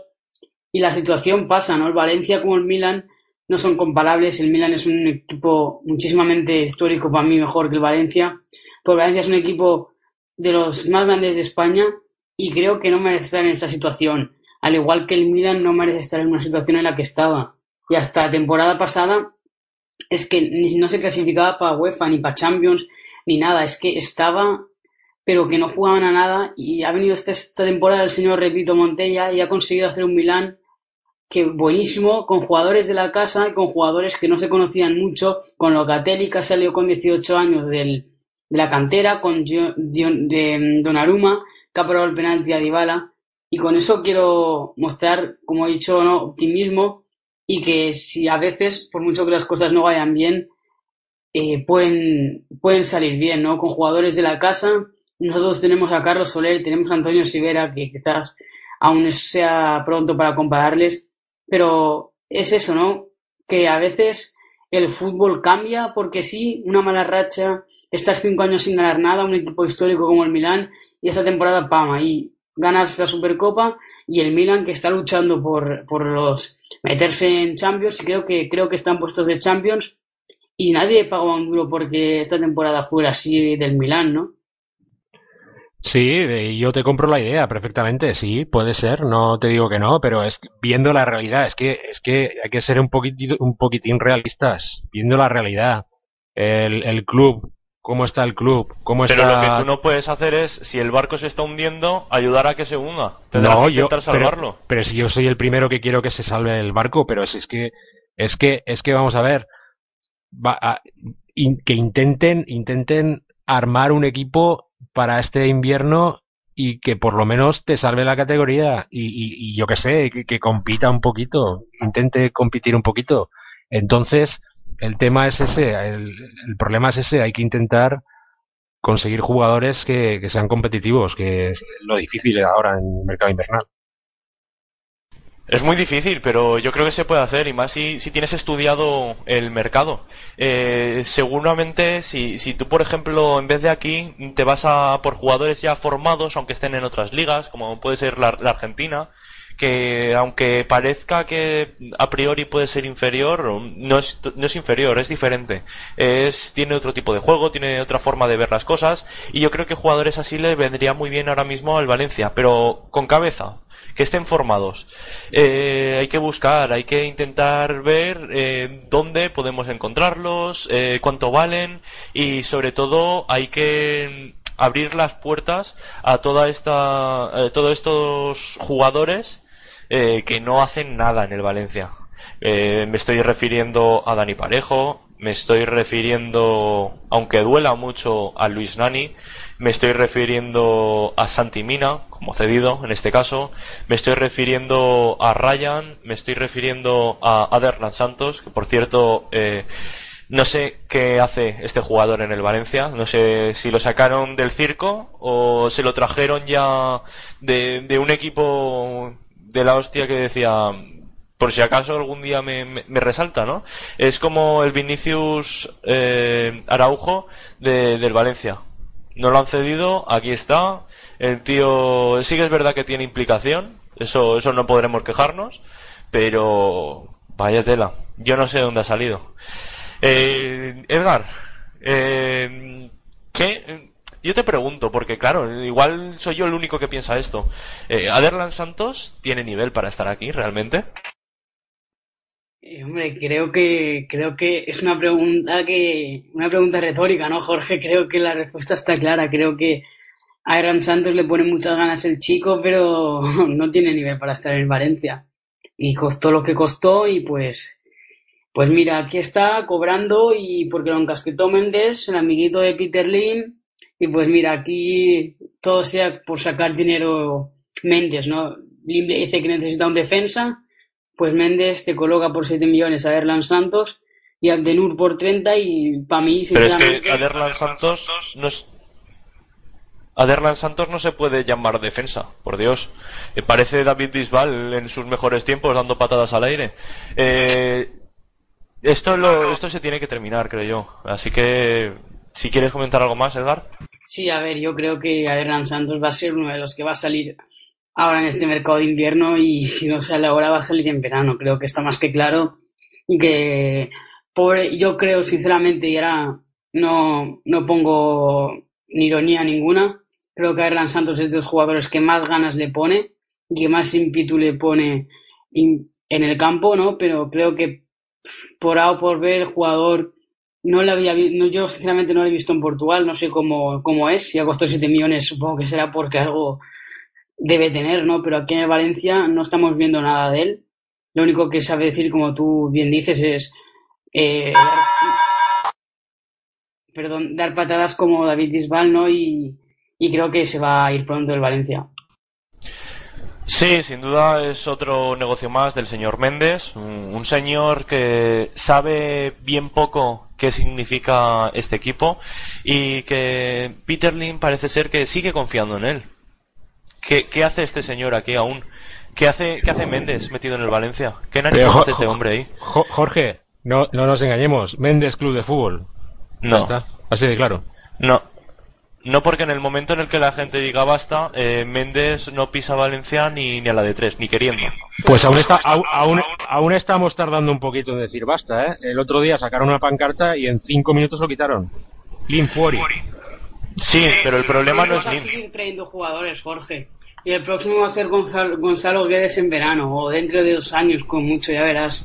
y la situación pasa, ¿no? El Valencia como el Milan no son comparables. El Milan es un equipo muchísimamente histórico para mí mejor que el Valencia. El Valencia es un equipo de los más grandes de España y creo que no merece estar en esa situación. Al igual que el Milan no merece estar en una situación en la que estaba. Y hasta la temporada pasada es que no se clasificaba para UEFA ni para Champions ni nada. Es que estaba, pero que no jugaban a nada. Y ha venido esta, esta temporada el señor Repito Montella y ha conseguido hacer un Milan que buenísimo, con jugadores de la casa y con jugadores que no se conocían mucho, con Locatelli que salió con 18 años del, de la cantera, con Gio, de probado el penalti a Dybala y con eso quiero mostrar, como he dicho, ¿no? optimismo y que si a veces, por mucho que las cosas no vayan bien, eh, pueden, pueden salir bien, ¿no? Con jugadores de la casa, nosotros tenemos a Carlos Soler, tenemos a Antonio Sivera, que quizás aún sea pronto para compararles, pero es eso, ¿no? Que a veces el fútbol cambia porque sí, una mala racha, estás cinco años sin ganar nada, un equipo histórico como el Milán, y esta temporada, pam, ahí ganas la Supercopa y el Milan que está luchando por, por los meterse en Champions y creo que creo que están puestos de Champions y nadie pagó un duro porque esta temporada fuera así del Milan, ¿no? Sí, yo te compro la idea perfectamente, sí, puede ser, no te digo que no, pero es viendo la realidad, es que es que hay que ser un poquitito, un poquitín realistas, viendo la realidad. El, el club cómo está el club, cómo pero está... lo que tú no puedes hacer es, si el barco se está hundiendo, ayudar a que se hunda. Tendrás no, que intentar yo, salvarlo. Pero, pero, si yo soy el primero que quiero que se salve el barco, pero si es que, es que, es que vamos a ver, va a, in, que intenten, intenten armar un equipo para este invierno y que por lo menos te salve la categoría y, y, y yo que sé, que, que compita un poquito, intente competir un poquito. Entonces, el tema es ese, el, problema es ese, hay que intentar conseguir jugadores que, sean competitivos, que es lo difícil ahora en el mercado invernal. Es muy difícil, pero yo creo que se puede hacer, y más si, si tienes estudiado el mercado. Eh, seguramente, si, si tú, por ejemplo, en vez de aquí, te vas a por jugadores ya formados, aunque estén en otras ligas, como puede ser la Argentina, que aunque parezca que a priori puede ser inferior, no es, no es inferior, es diferente. Es, tiene otro tipo de juego, tiene otra forma de ver las cosas y yo creo que jugadores así le vendría muy bien ahora mismo al Valencia, pero con cabeza, que estén formados. Eh, hay que buscar, hay que intentar ver eh, dónde podemos encontrarlos, eh, cuánto valen y sobre todo hay que abrir las puertas a toda esta, eh, todos estos jugadores eh, que no hacen nada en el Valencia. Eh, me estoy refiriendo a Dani Parejo, me estoy refiriendo, aunque duela mucho, a Luis Nani, me estoy refiriendo a Santi Mina, como cedido en este caso, me estoy refiriendo a Ryan, me estoy refiriendo a Aderlan Santos, que por cierto, eh, no sé qué hace este jugador en el Valencia. No sé si lo sacaron del circo o se lo trajeron ya de, de un equipo de la hostia que decía, por si acaso algún día me, resalta, ¿no? Es como el Vinicius eh, Araujo de, del Valencia. No lo han cedido, aquí está. El tío sí que es verdad que tiene implicación, eso, eso no podremos quejarnos, pero vaya tela. Yo no sé dónde ha salido. Eh, Edgar, eh, ¿qué? Yo te pregunto, porque claro, igual soy yo el único que piensa esto. Eh, ¿Aderlan Santos tiene nivel para estar aquí realmente? Eh, hombre, creo que creo que es una pregunta que una pregunta retórica, ¿no, Jorge? Creo que la respuesta está clara. Creo que a Santos le pone muchas ganas el chico, pero no tiene nivel para estar en Valencia. Y costó lo que costó y pues pues mira, aquí está cobrando y porque lo encasquetó Méndez, el amiguito de Peter Lim, y pues mira, aquí todo sea por sacar dinero Méndez, ¿no? Lim le dice que necesita un defensa, pues Méndez te coloca por 7 millones a Erlan Santos y a Denur por 30 y para mí... Pero es que Aderlan Santos no es... Aderlan Santos no se puede llamar defensa, por Dios. Eh, parece David Bisbal en sus mejores tiempos dando patadas al aire. Eh, esto, lo, esto se tiene que terminar, creo yo. Así que, si quieres comentar algo más, Edgar. Sí, a ver, yo creo que Aderlan Santos va a ser uno de los que va a salir ahora en este mercado de invierno y si no sale ahora va a salir en verano. Creo que está más que claro que pobre, yo creo sinceramente y ahora no, no pongo ni ironía ninguna. Creo que Aderlan Santos es de los jugadores que más ganas le pone y que más ímpetu le pone en el campo, ¿no? Pero creo que por A o por B el jugador no le había no, yo sinceramente no lo he visto en Portugal, no sé cómo, cómo es, si ha costado 7 millones supongo que será porque algo debe tener, ¿no? Pero aquí en el Valencia no estamos viendo nada de él. Lo único que sabe decir, como tú bien dices, es eh, dar, perdón, dar patadas como David Bisbal, ¿no? Y, y creo que se va a ir pronto el Valencia. Sí, sin duda es otro negocio más del señor Méndez, un señor que sabe bien poco qué significa este equipo y que Peter Lim parece ser que sigue confiando en él. ¿Qué, qué hace este señor aquí aún? ¿Qué hace, ¿Qué hace Méndez metido en el Valencia? ¿Qué narices hace este hombre ahí? Jo- Jorge, no, no nos engañemos. Méndez Club de Fútbol. No. Está. Así de claro. No. No porque en el momento en el que la gente diga basta, eh, Méndez no pisa Valencia ni, ni a la de tres, ni queriendo. Pues aún, está, aún, aún, aún estamos tardando un poquito en decir basta, ¿eh? El otro día sacaron una pancarta y en cinco minutos lo quitaron. Lim Fuori. Sí, pero el problema no es Lim. seguir trayendo jugadores, Jorge. Y el próximo va a ser Gonzalo, Gonzalo Guedes en verano, o dentro de dos años, con mucho, ya verás.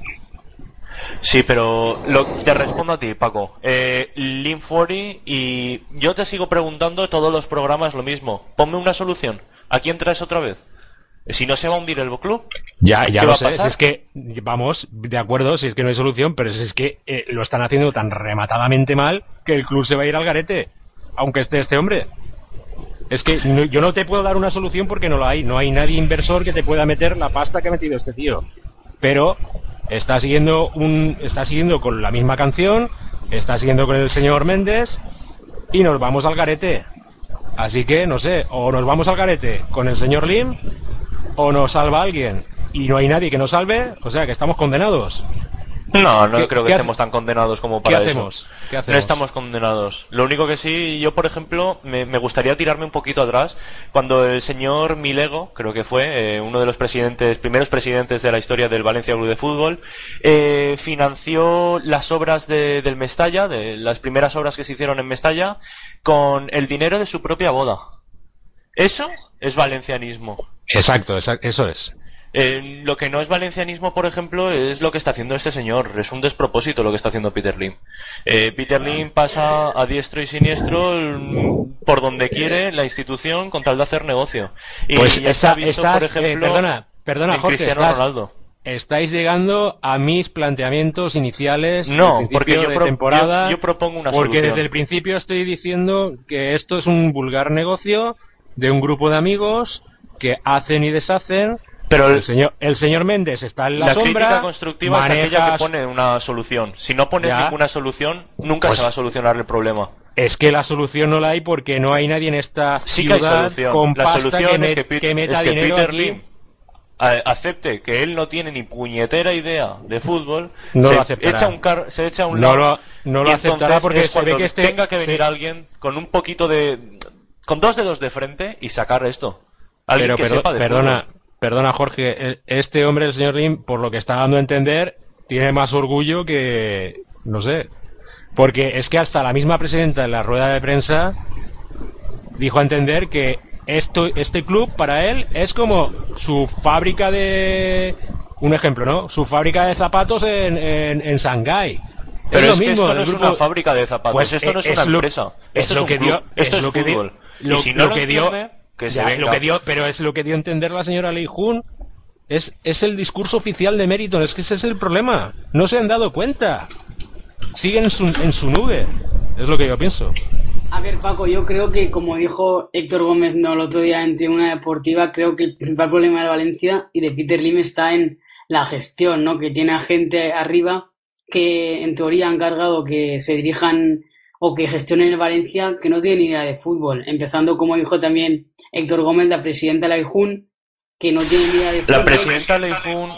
Sí, pero lo, te respondo a ti, Paco. Eh, Lim Fuori y yo te sigo preguntando todos los programas lo mismo. Ponme una solución. ¿A quién traes otra vez? Si no se va a hundir el club. Ya, ya ¿Qué lo sé. Si es que, vamos, de acuerdo, si es que no hay solución, pero si es que eh, lo están haciendo tan rematadamente mal que el club se va a ir al garete, aunque esté este hombre. Es que no- yo no te puedo dar una solución porque no la hay. No hay nadie inversor que te pueda meter la pasta que ha metido este tío. Pero está siguiendo un, está siguiendo con la misma canción, está siguiendo con el señor Méndez y nos vamos al garete. Así que no sé, o nos vamos al garete con el señor Lim o nos salva alguien y no hay nadie que nos salve, o sea que estamos condenados. No, no ¿Qué- creo que estemos tan condenados como para ¿Qué eso. hacemos? ¿Qué No hacemos? estamos condenados. Lo único que sí, yo por ejemplo, me, me gustaría tirarme un poquito atrás cuando el señor Milego, creo que fue eh, uno de los presidentes, primeros presidentes de la historia del Valencia Club de Fútbol, eh, financió las obras de- del Mestalla, de las primeras obras que se hicieron en Mestalla, con el dinero de su propia boda. Eso es valencianismo. Exacto, esa- eso es. Eh, lo que no es valencianismo, por ejemplo, es lo que está haciendo este señor. Es un despropósito lo que está haciendo Peter Lim. Eh, Peter Lim pasa a diestro y siniestro mm, por donde quiere la institución con tal de hacer negocio. Y Pues ya está- ha visto, estás- por eh, ejemplo, perdona, perdona, en Jorge, Cristiano estás- Ronaldo. Estáis llegando a mis planteamientos iniciales. No, porque yo de pro- temporada, yo- yo propongo una Porque solución. desde el principio estoy diciendo que esto es un vulgar negocio de un grupo de amigos que hacen y deshacen. Pero el señor, el señor Méndez está en la, La sombra. crítica constructiva es aquella manejas- que pone una solución. Si no pones Ya. ninguna solución, nunca Pues- se va a solucionar el problema. Es que la solución no la hay porque no hay nadie en esta Sí que hay ciudad solución. con La pasta solución que, es que, Pit- que meta es que dinero Peter aquí. Lim a- acepte que él no tiene ni puñetera idea de fútbol, No se, lo aceptará. echa un car- se echa a un No lado lo- no lo y aceptará porque es cuando que este- tenga que venir sí. alguien con un poquito de con dos dedos de frente y sacar esto. Alguien Pero que perdo- sepa de perdona, fútbol. Perdona Jorge, el- este hombre, el señor Lim, por lo que está dando a entender, tiene más orgullo que, no sé, porque es que hasta la misma presidenta en la rueda de prensa dijo a entender que esto, este club para él es como su fábrica de, un ejemplo, ¿no? Su fábrica de zapatos en, en, en Shanghái. Pero lo es, que mismo, esto el no es una fábrica de zapatos, Pues, esto no es eh, una lo- empresa, es esto lo es un que club, dio- esto es, lo que dio- fútbol. lo- y si no lo lo que dio- que se Ya, venga. lo que dio, pero es lo que dio a entender la señora Lei Jun. Es, es el discurso oficial de Meriton, es que ese es el problema. No se han dado cuenta. Siguen en su, en su nube. Es lo que yo pienso. A ver, Paco, yo creo que, como dijo Héctor Gómez no el otro día en Tribuna Deportiva, creo que el principal problema de Valencia y de Peter Lim está en la gestión, ¿no? Que tiene a gente arriba que, en teoría, han cargado que se dirijan o que gestionen el Valencia que no tienen ni idea de fútbol. Empezando, como dijo también Héctor Gómez, la presidenta de la IJUN, que no tiene ni idea de fútbol. La presidenta Leijun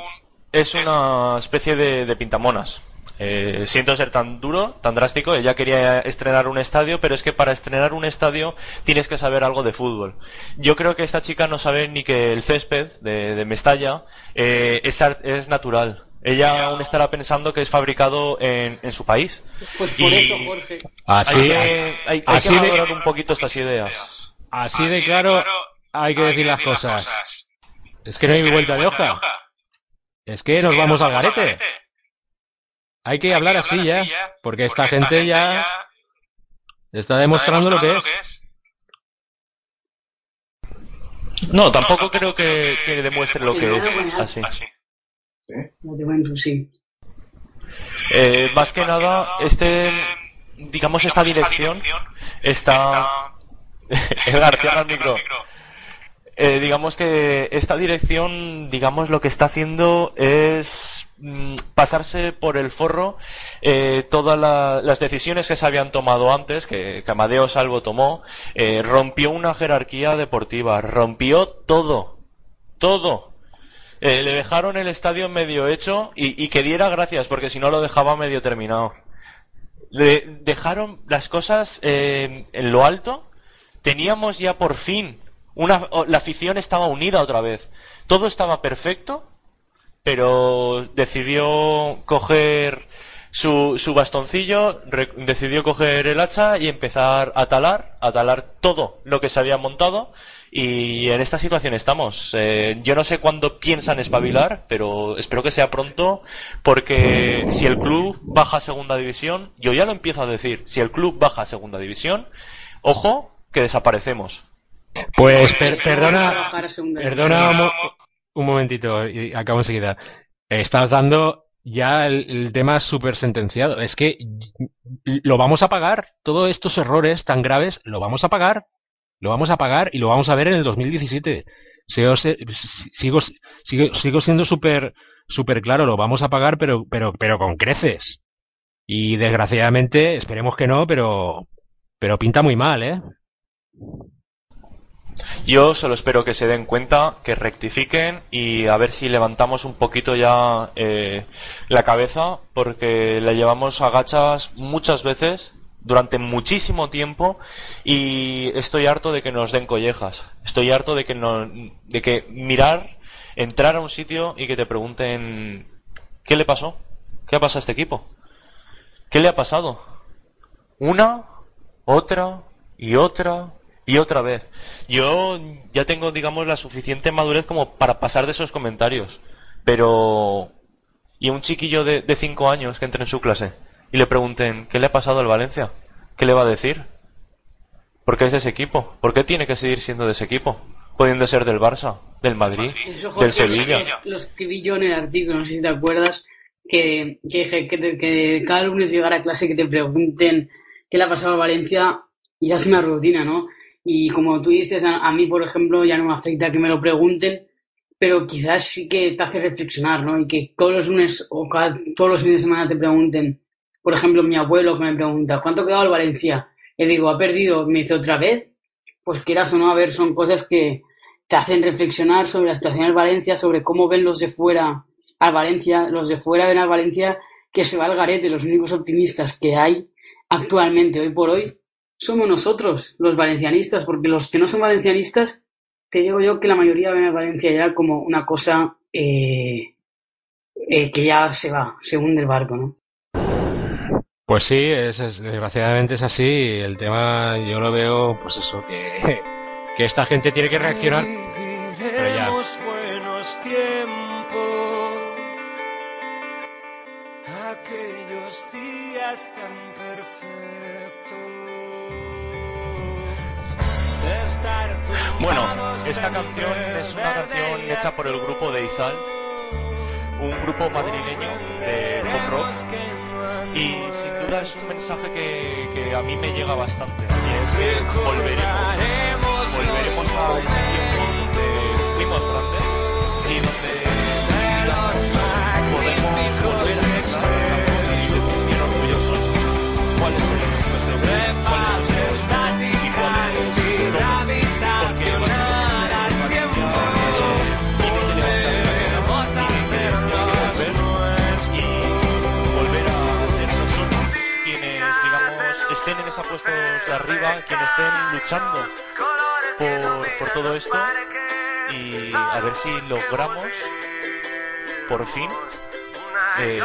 es una especie de, de pintamonas. Eh, siento ser tan duro, tan drástico. Ella quería estrenar un estadio, pero es que para estrenar un estadio tienes que saber algo de fútbol. Yo creo que esta chica no sabe ni que el césped de, de Mestalla eh, es, ar- es natural. Ella aún estará pensando que es fabricado en, en su país. Pues por Y eso, Jorge. Así, hay que, hay, hay así que de- valorar un poquito estas ideas. Así de claro hay que decir las cosas. Es que no hay vuelta de hoja. Es que nos vamos al garete. Hay que hablar así ya, porque esta gente ya está demostrando lo que es. No, tampoco creo que, que demuestre lo que es así. Sí. Eh, más que nada, este, digamos, esta dirección está. Edgar, cierra el micro. Eh, digamos que esta dirección, digamos, lo que está haciendo es mm, pasarse por el forro eh, todas la- las decisiones que se habían tomado antes, que, que Amadeo Salvo tomó, eh, rompió una jerarquía deportiva, rompió todo, todo. Le dejaron el estadio medio hecho y, y que diera gracias, porque si no lo dejaba medio terminado. Le dejaron las cosas en lo alto. Teníamos ya por fin una, la afición estaba unida otra vez. Todo estaba perfecto, pero decidió coger su, su bastoncillo, re- decidió coger el hacha y empezar a talar, a talar todo lo que se había montado. Y en esta situación estamos. Eh, yo no sé cuándo piensan espabilar, pero espero que sea pronto, porque si el club baja a segunda división, yo ya lo empiezo a decir, si el club baja a segunda división, ojo, que desaparecemos. Pues per- perdona, perdona un, división. mo- un momentito y acabo enseguida. Estás dando ya el, el tema súper sentenciado. Es que lo vamos a pagar. Todos estos errores tan graves lo vamos a pagar. Lo vamos a pagar y lo vamos a ver en el 2017. Seo- se- sigo, sigo, sigo siendo súper súper claro, lo vamos a pagar, pero, pero, pero con creces. Y desgraciadamente, esperemos que no, pero, pero pinta muy mal, ¿eh? Yo solo espero que se den cuenta, que rectifiquen y a ver si levantamos un poquito ya eh, la cabeza, porque la llevamos a gachas muchas veces durante muchísimo tiempo y estoy harto de que nos den collejas. Estoy harto de que, no, de que mirar, entrar a un sitio y que te pregunten ¿qué le pasó? ¿Qué ha pasado a este equipo? ¿Qué le ha pasado? Una, otra y otra y otra vez. Yo ya tengo, digamos, la suficiente madurez como para pasar de esos comentarios. Pero... ¿Y un chiquillo de, de cinco años que entre en su clase? y le pregunten ¿qué le ha pasado al Valencia? ¿Qué le va a decir? ¿Por qué es de ese equipo? ¿Por qué tiene que seguir siendo de ese equipo? Pudiendo ser del Barça, del Madrid, del Sevilla. Lo escribí yo en el artículo, no sé si te acuerdas, que, que, que, que cada lunes llegar a clase que te pregunten qué le ha pasado al Valencia ya es una rutina, ¿no? Y como tú dices, a, a, mí, por ejemplo, ya no me afecta que me lo pregunten, pero quizás sí que te hace reflexionar, ¿no? Y que todos los lunes o cada, todos los fines de semana te pregunten por ejemplo, mi abuelo que me pregunta, ¿cuánto ha quedado el Valencia? Le digo, ¿ha perdido? Me dice otra vez. Pues quieras o no, a ver, son cosas que te hacen reflexionar sobre la situación del Valencia, sobre cómo ven los de fuera al Valencia. Los de fuera ven al Valencia que se va al garete. Los únicos optimistas que hay actualmente, hoy por hoy, somos nosotros, los valencianistas, porque los que no son valencianistas, te digo yo que la mayoría ven al Valencia ya como una cosa eh, eh, que ya se va, se hunde el barco, ¿no? Pues sí, es, es, desgraciadamente es así. El tema yo lo veo, pues eso, que, que esta gente tiene que reaccionar. Pero ya. buenos tiempos, aquellos días tan perfectos. Bueno, esta canción es una canción hecha por el grupo de Izal, un grupo madrileño de pop rock y sin duda es un mensaje que, a mí me llega bastante. Y es que volveremos volveremos a ese tiempo donde fuimos grandes y puestos arriba, quienes estén luchando por, por todo esto y a ver si logramos por fin eh.